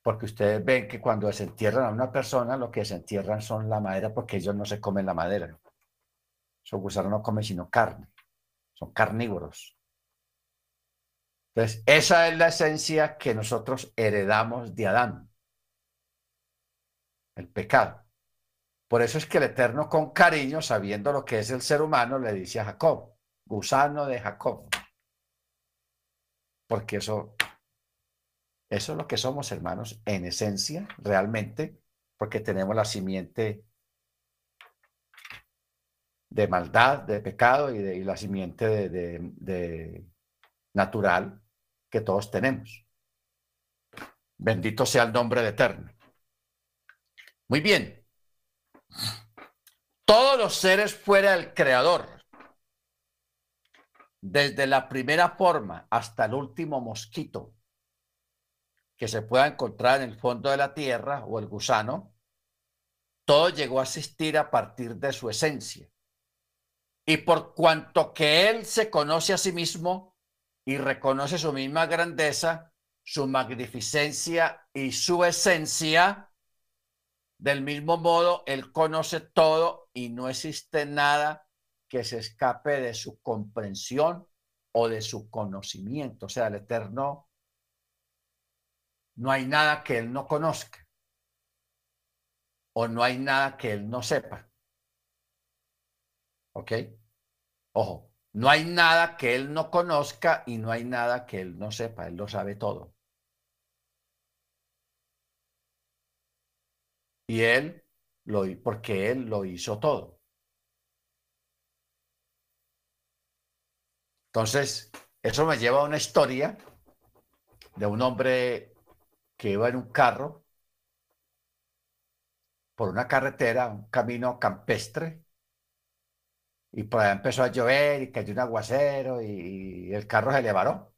porque ustedes ven que cuando desentierran a una persona, lo que desentierran son la madera, porque ellos no se comen la madera. Esos gusanos no comen sino carne, son carnívoros. Entonces, esa es la esencia que nosotros heredamos de Adán, el pecado. Por eso es que el Eterno con cariño, sabiendo lo que es el ser humano, le dice a Jacob, gusano de Jacob. Porque eso eso es lo que somos, hermanos, en esencia, realmente, porque tenemos la simiente de maldad, de pecado y, de, la simiente de, natural que todos tenemos. Bendito sea el nombre de Eterno. Muy bien. Todos los seres fuera del Creador, desde la primera forma hasta el último mosquito, que se pueda encontrar en el fondo de la tierra o el gusano, todo llegó a existir a partir de su esencia. Y por cuanto que él se conoce a sí mismo y reconoce su misma grandeza, su magnificencia y su esencia, del mismo modo, él conoce todo y no existe nada que se escape de su comprensión o de su conocimiento. O sea, el Eterno no hay nada que él no conozca o no hay nada que él no sepa. ¿Ok? Ojo, no hay nada que él no conozca y no hay nada que él no sepa, él lo sabe todo. Y él lo porque él lo hizo todo. Entonces, eso me lleva a una historia de un hombre que iba en un carro por una carretera, un camino campestre, y por allá empezó a llover y cayó un aguacero y, el carro se le varó.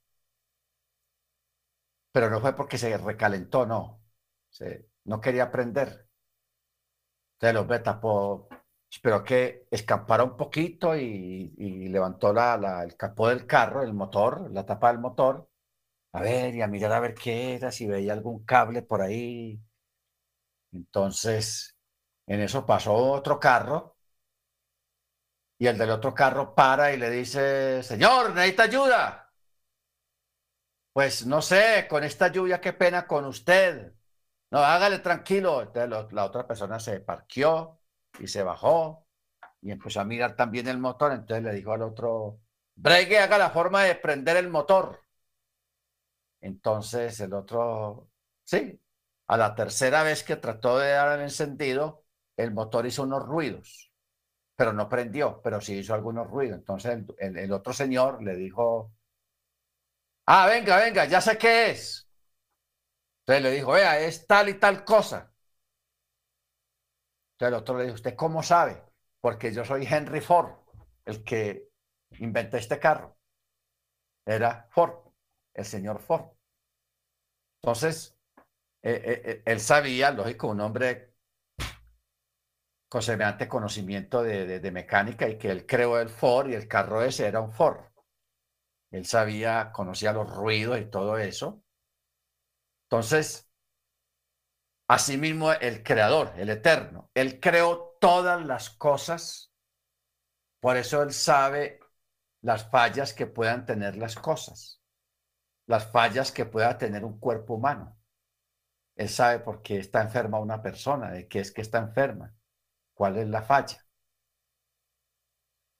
Pero no fue porque se recalentó, no. no quería prender. Entonces el hombre tapó, esperó que escapara un poquito y, y levantó la, la, el capó del carro, el motor, la tapa del motor, a ver y a mirar a ver qué era, si veía algún cable por ahí. Entonces, en eso pasó otro carro y el del otro carro para y le dice, señor, necesita ayuda. Pues no sé, con esta lluvia, qué pena con usted. No, hágale tranquilo. Entonces la otra persona se parqueó y se bajó y empezó a mirar también el motor. Entonces le dijo al otro, bregue, haga la forma de prender el motor. Entonces el otro, sí, a la tercera vez que trató de dar el encendido, el motor hizo unos ruidos, pero no prendió, pero sí hizo algunos ruidos. Entonces el, otro señor le dijo, ah, venga, venga, ya sé qué es. Entonces le dijo, vea, es tal y tal cosa. Entonces el otro le dijo, ¿usted cómo sabe? Porque yo soy Henry Ford, el que inventé este carro. Era Ford, el señor Ford. Entonces, eh, eh, eh, él sabía, lógico, un hombre con semejante conocimiento de, de, mecánica y que él creó el Ford y el carro ese era un Ford. Él sabía, conocía los ruidos y todo eso. Entonces, asimismo, el creador, el eterno, él creó todas las cosas, por eso él sabe las fallas que puedan tener las cosas, las fallas que pueda tener un cuerpo humano. Él sabe por qué está enferma una persona, de qué es que está enferma, cuál es la falla.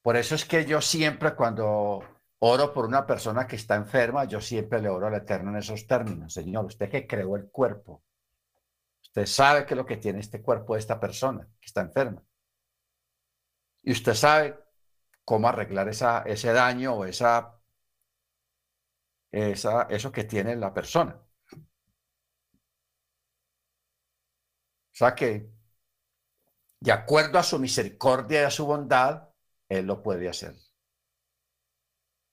Por eso es que yo siempre cuando oro por una persona que está enferma, yo siempre le oro al Eterno en esos términos. Señor, usted que creó el cuerpo, usted sabe qué es lo que tiene este cuerpo de esta persona que está enferma. Y usted sabe cómo arreglar esa, ese daño o esa, esa, eso que tiene la persona. O sea que, de acuerdo a su misericordia y a su bondad, Él lo puede hacer.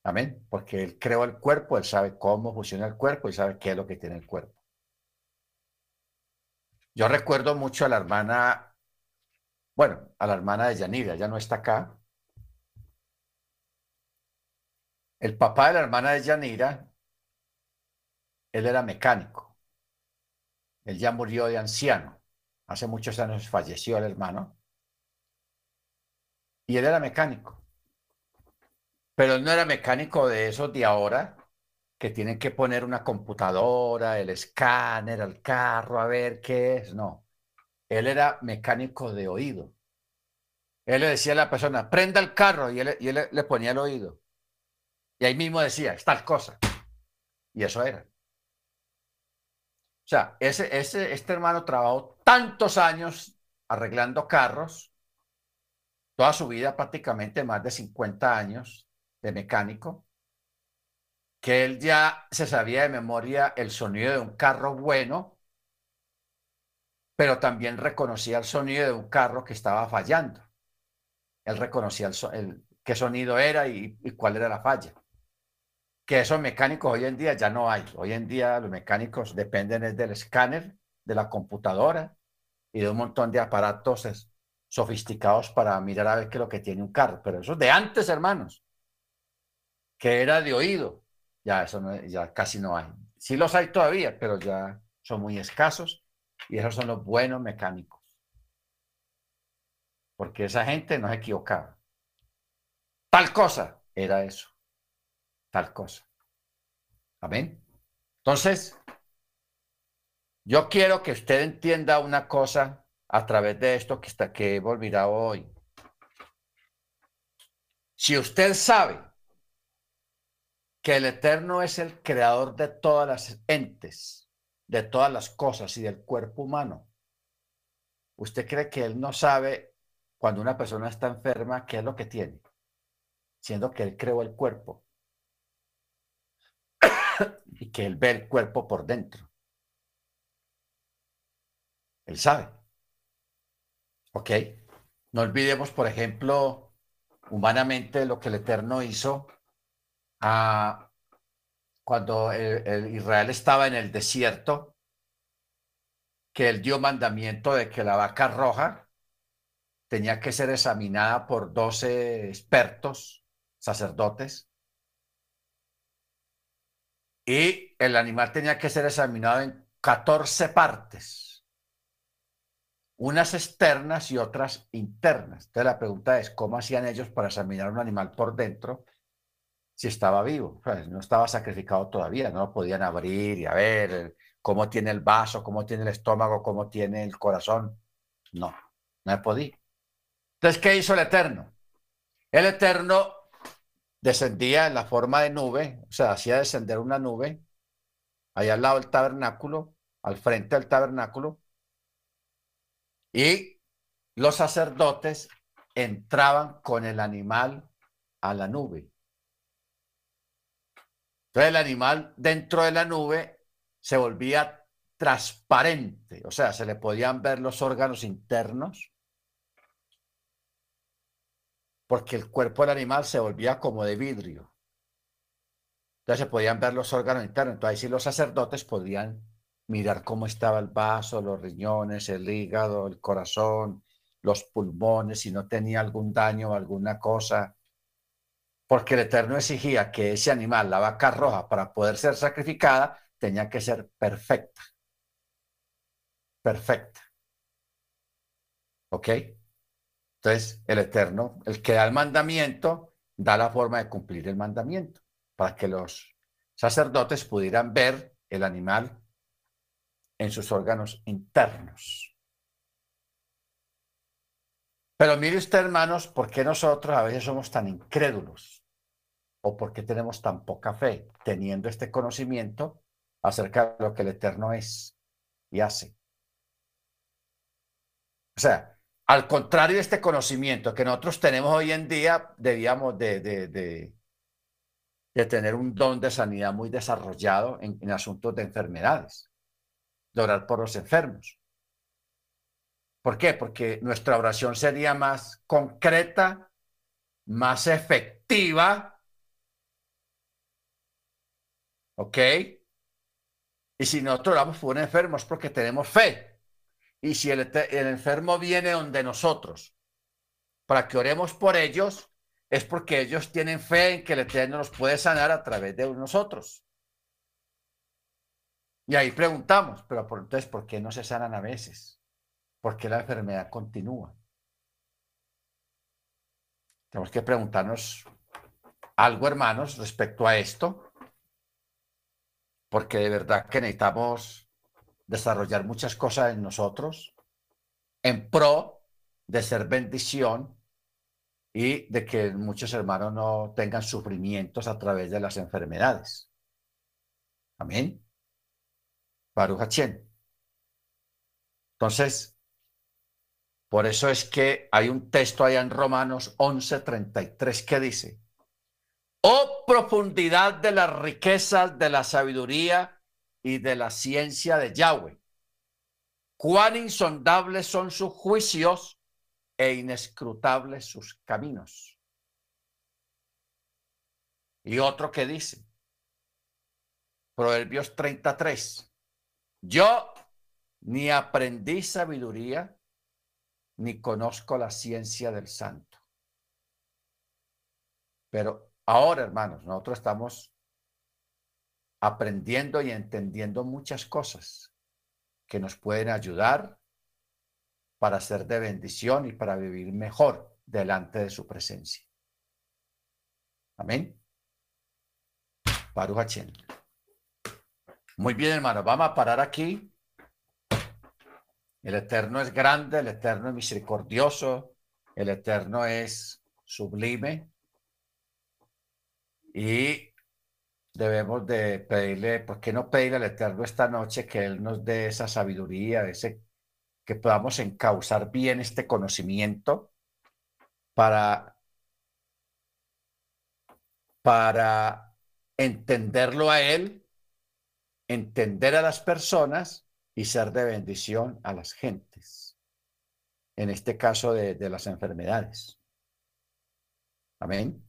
Amén. Porque Él creó el cuerpo, Él sabe cómo funciona el cuerpo y sabe qué es lo que tiene el cuerpo. Yo recuerdo mucho a la hermana, bueno, a la hermana de Yanira, ya no está acá. El papá de la hermana de Yanira, él era mecánico. Él ya murió de anciano. Hace muchos años falleció el hermano. Y él era mecánico. Pero él no era mecánico de esos de ahora, que tienen que poner una computadora, el escáner al carro, a ver qué es. No, él era mecánico de oído. Él le decía a la persona, prenda el carro, y él, le ponía el oído. Y ahí mismo decía, es tal cosa. Y eso era. O sea, ese, ese, este hermano trabajó tantos años arreglando carros, toda su vida, prácticamente más de 50 años, de mecánico, que él ya se sabía de memoria el sonido de un carro bueno, pero también reconocía el sonido de un carro que estaba fallando. Él reconocía el, qué sonido era y, cuál era la falla. Que esos mecánicos hoy en día ya no hay. Hoy en día los mecánicos dependen del escáner, de la computadora y de un montón de aparatos sofisticados para mirar a ver qué es lo que tiene un carro. Pero eso es de antes, hermanos que era de oído. Ya eso ya casi no hay. Sí los hay todavía, pero ya son muy escasos y esos son los buenos mecánicos. Porque esa gente no se equivocaba. Tal cosa era eso. Tal cosa. Amén. Entonces, yo quiero que usted entienda una cosa a través de esto que, está, que mirado hoy. Si usted sabe que el Eterno es el creador de todas las entes, de todas las cosas y del cuerpo humano. ¿Usted cree que Él no sabe cuando una persona está enferma qué es lo que tiene? Siendo que Él creó el cuerpo y que Él ve el cuerpo por dentro. Él sabe. ¿Ok? No olvidemos, por ejemplo, humanamente lo que el Eterno hizo cuando el, Israel estaba en el desierto, que él dio mandamiento de que la vaca roja tenía que ser examinada por 12 expertos, sacerdotes, y el animal tenía que ser examinado en 14 partes, unas externas y otras internas. Entonces la pregunta es, ¿cómo hacían ellos para examinar un animal por dentro si estaba vivo? no estaba sacrificado todavía, no podían abrir y a ver cómo tiene el vaso, cómo tiene el estómago, cómo tiene el corazón. No, no podía. Entonces, ¿qué hizo el Eterno? El Eterno descendía en la forma de nube, o sea, hacía descender una nube. Allá al lado del tabernáculo, al frente del tabernáculo, y los sacerdotes entraban con el animal a la nube. Entonces el animal dentro de la nube se volvía transparente, o sea, se le podían ver los órganos internos porque el cuerpo del animal se volvía como de vidrio. Entonces se podían ver los órganos internos. Entonces ahí sí los sacerdotes podían mirar cómo estaba el vaso, los riñones, el hígado, el corazón, los pulmones, si no tenía algún daño o alguna cosa. Porque el Eterno exigía que ese animal, la vaca roja, para poder ser sacrificada, tenía que ser perfecta. Perfecta. ¿Ok? Entonces, el Eterno, el que da el mandamiento, da la forma de cumplir el mandamiento, para que los sacerdotes pudieran ver el animal en sus órganos internos. Pero mire usted, hermanos, ¿por qué nosotros a veces somos tan incrédulos? ¿O por qué tenemos tan poca fe teniendo este conocimiento acerca de lo que el Eterno es y hace? O sea, al contrario de este conocimiento que nosotros tenemos hoy en día, debíamos de, tener un don de sanidad muy desarrollado en, en asuntos de enfermedades, de orar por los enfermos. ¿Por qué? Porque nuestra oración sería más concreta, más efectiva. ¿Ok? Y si nosotros oramos por un enfermo es porque tenemos fe. Y si el, enfermo viene donde nosotros para que oremos por ellos, es porque ellos tienen fe en que el Eterno los puede sanar a través de nosotros. Y ahí preguntamos, pero por, entonces, ¿por qué no se sanan a veces? ¿Por qué la enfermedad continúa? Tenemos que preguntarnos algo, hermanos, respecto a esto, porque de verdad que necesitamos desarrollar muchas cosas en nosotros en pro de ser bendición y de que muchos hermanos no tengan sufrimientos a través de las enfermedades. Amén. Baruch Entonces, por eso es que hay un texto allá en Romanos 11:33 que dice, oh profundidad de las riquezas de la sabiduría y de la ciencia de Yahweh. Cuán insondables son sus juicios e inescrutables sus caminos. Y otro que dice, Proverbios 33, yo ni aprendí sabiduría, ni conozco la ciencia del santo. Pero ahora, hermanos, nosotros estamos aprendiendo y entendiendo muchas cosas que nos pueden ayudar para ser de bendición y para vivir mejor delante de su presencia. Amén. Baruch Muy bien, hermano, vamos a parar aquí. El Eterno es grande, el Eterno es misericordioso, el Eterno es sublime. Y debemos de pedirle, ¿por qué no pedirle al Eterno esta noche que Él nos dé esa sabiduría, ese, que podamos encauzar bien este conocimiento para, para entenderlo a Él, entender a las personas y ser de bendición a las gentes. En este caso de, de las enfermedades. Amén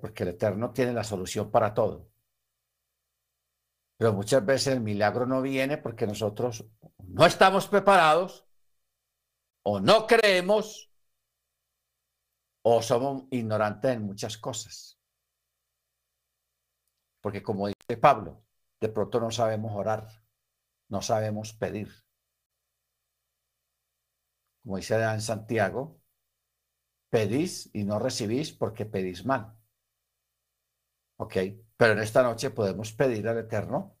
porque el Eterno tiene la solución para todo. Pero muchas veces el milagro no viene porque nosotros no estamos preparados o no creemos o somos ignorantes en muchas cosas. Porque como dice Pablo, de pronto no sabemos orar, no sabemos pedir. Como dice en Santiago, pedís y no recibís porque pedís mal. ¿Ok? Pero en esta noche podemos pedir al Eterno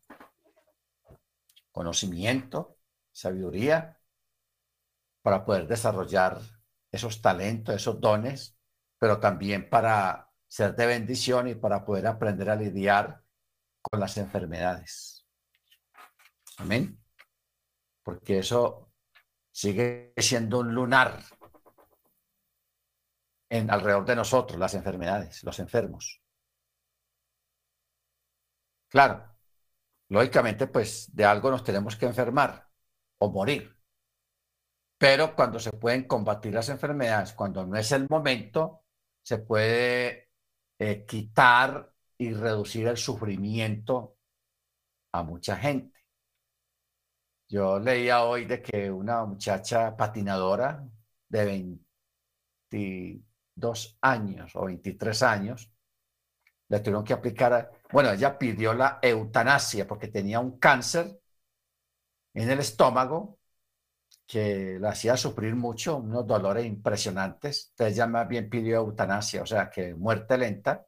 conocimiento, sabiduría, para poder desarrollar esos talentos, esos dones, pero también para ser de bendición y para poder aprender a lidiar con las enfermedades. Amén. Porque eso sigue siendo un lunar en alrededor de nosotros, las enfermedades, los enfermos. Claro, lógicamente, pues de algo nos tenemos que enfermar o morir. Pero cuando se pueden combatir las enfermedades, cuando no es el momento, se puede eh, quitar y reducir el sufrimiento a mucha gente. Yo leía hoy de que una muchacha patinadora de 22 años o 23 años le tuvieron que aplicar, bueno, ella pidió la eutanasia porque tenía un cáncer en el estómago que la hacía sufrir mucho, unos dolores impresionantes. Entonces ella más bien pidió eutanasia, o sea, que muerte lenta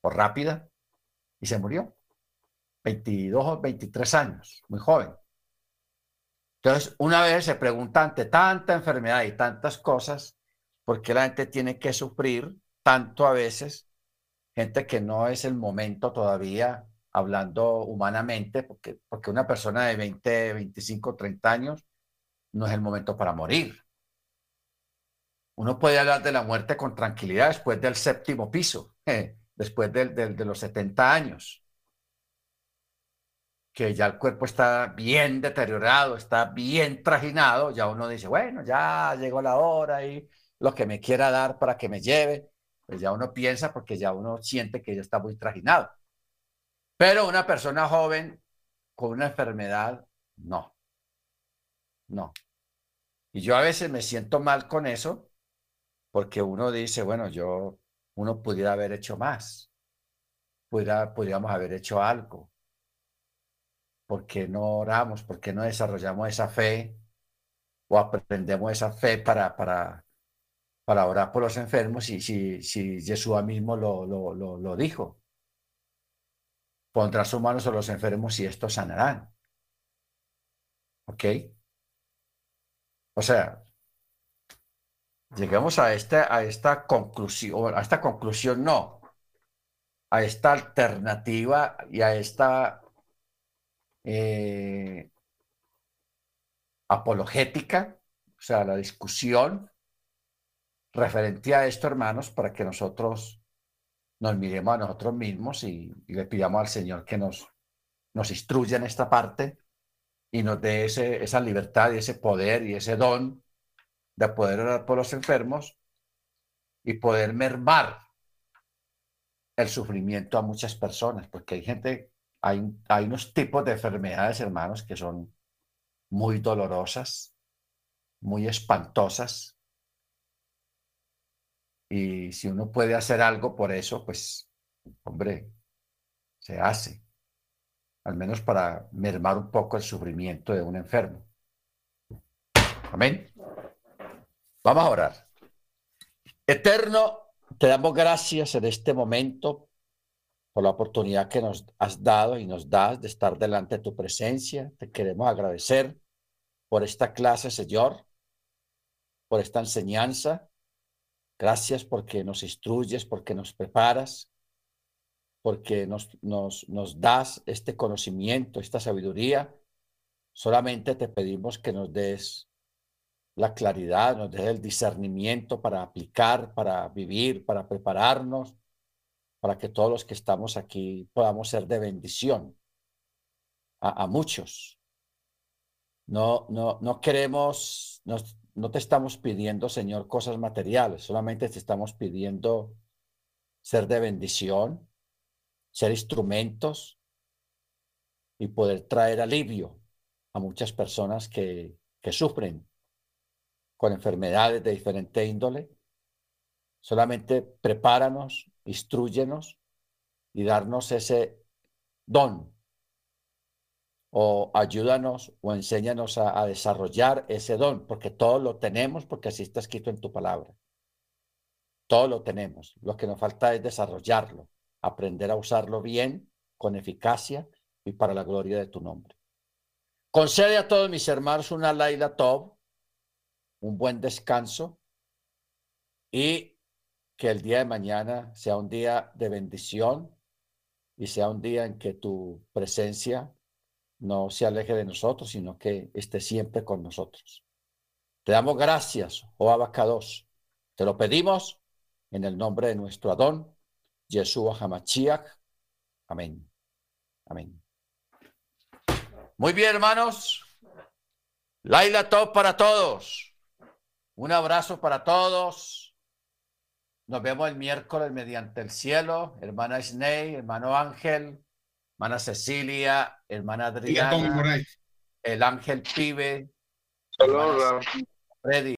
o rápida, y se murió. 22 o 23 años, muy joven. Entonces, una vez se pregunta ante tanta enfermedad y tantas cosas, ¿por qué la gente tiene que sufrir tanto a veces? Gente que no es el momento todavía, hablando humanamente, porque, porque una persona de 20, 25, 30 años no es el momento para morir. Uno puede hablar de la muerte con tranquilidad después del séptimo piso, después de los 70 años, que ya el cuerpo está bien deteriorado, está bien trajinado, ya uno dice, bueno, ya llegó la hora y lo que me quiera dar para que me lleve, pues ya uno piensa porque ya uno siente que ya está muy trajinado. Pero una persona joven con una enfermedad, no. No. Y yo a veces me siento mal con eso porque uno dice, bueno, yo, uno pudiera haber hecho más, pudiera, podríamos haber hecho algo. ¿Por qué no oramos? ¿Por qué no desarrollamos esa fe o aprendemos esa fe para, para, para orar por los enfermos? Y si, si Jesús mismo lo, lo, dijo, pondrá sus manos sobre los enfermos y estos sanarán. ¿Ok? O sea, llegamos a esta, a esta conclusión, a esta conclusión no, a esta alternativa y a esta eh, apologética, o sea, la discusión referente a esto, hermanos, para que nosotros nos miremos a nosotros mismos y, le pidamos al Señor que nos, nos instruya en esta parte y nos dé ese, esa libertad y ese poder y ese don de poder orar por los enfermos y poder mermar el sufrimiento a muchas personas, porque hay gente, hay, hay unos tipos de enfermedades, hermanos, que son muy dolorosas, muy espantosas. Y si uno puede hacer algo por eso, pues, hombre, se hace al menos para mermar un poco el sufrimiento de un enfermo. Amén. Vamos a orar. Eterno, te damos gracias en este momento por la oportunidad que nos has dado y nos das de estar delante de tu presencia. Te queremos agradecer por esta clase, Señor, por esta enseñanza. Gracias porque nos instruyes, porque nos preparas porque nos, das este conocimiento, esta sabiduría. Solamente te pedimos que nos des la claridad, nos des el discernimiento para aplicar, para vivir, para prepararnos, para que todos los que estamos aquí podamos ser de bendición a, muchos. No, no, no queremos, no te estamos pidiendo, Señor, cosas materiales, solamente te estamos pidiendo ser de bendición, ser instrumentos y poder traer alivio a muchas personas que, sufren con enfermedades de diferente índole. Solamente prepáranos, instruyenos y darnos ese don o ayúdanos o enséñanos a, desarrollar ese don, porque todo lo tenemos, porque así está escrito en tu palabra. Todo lo tenemos. Lo que nos falta es desarrollarlo, aprender a usarlo bien, con eficacia y para la gloria de tu nombre. Concede a todos mis hermanos una Laila Top, un buen descanso y que el día de mañana sea un día de bendición y sea un día en que tu presencia no se aleje de nosotros, sino que esté siempre con nosotros. Te damos gracias, oh Abacados. Te lo pedimos en el nombre de nuestro Adón, Yeshua Hamachiach. Amén. Amén. Muy bien, hermanos. Laila Top para todos. Un abrazo para todos. Nos vemos el miércoles mediante el cielo. Hermana Sney, hermano Ángel, hermana Cecilia, hermana Adriana, el Ángel Pibe, Saludos, Freddy.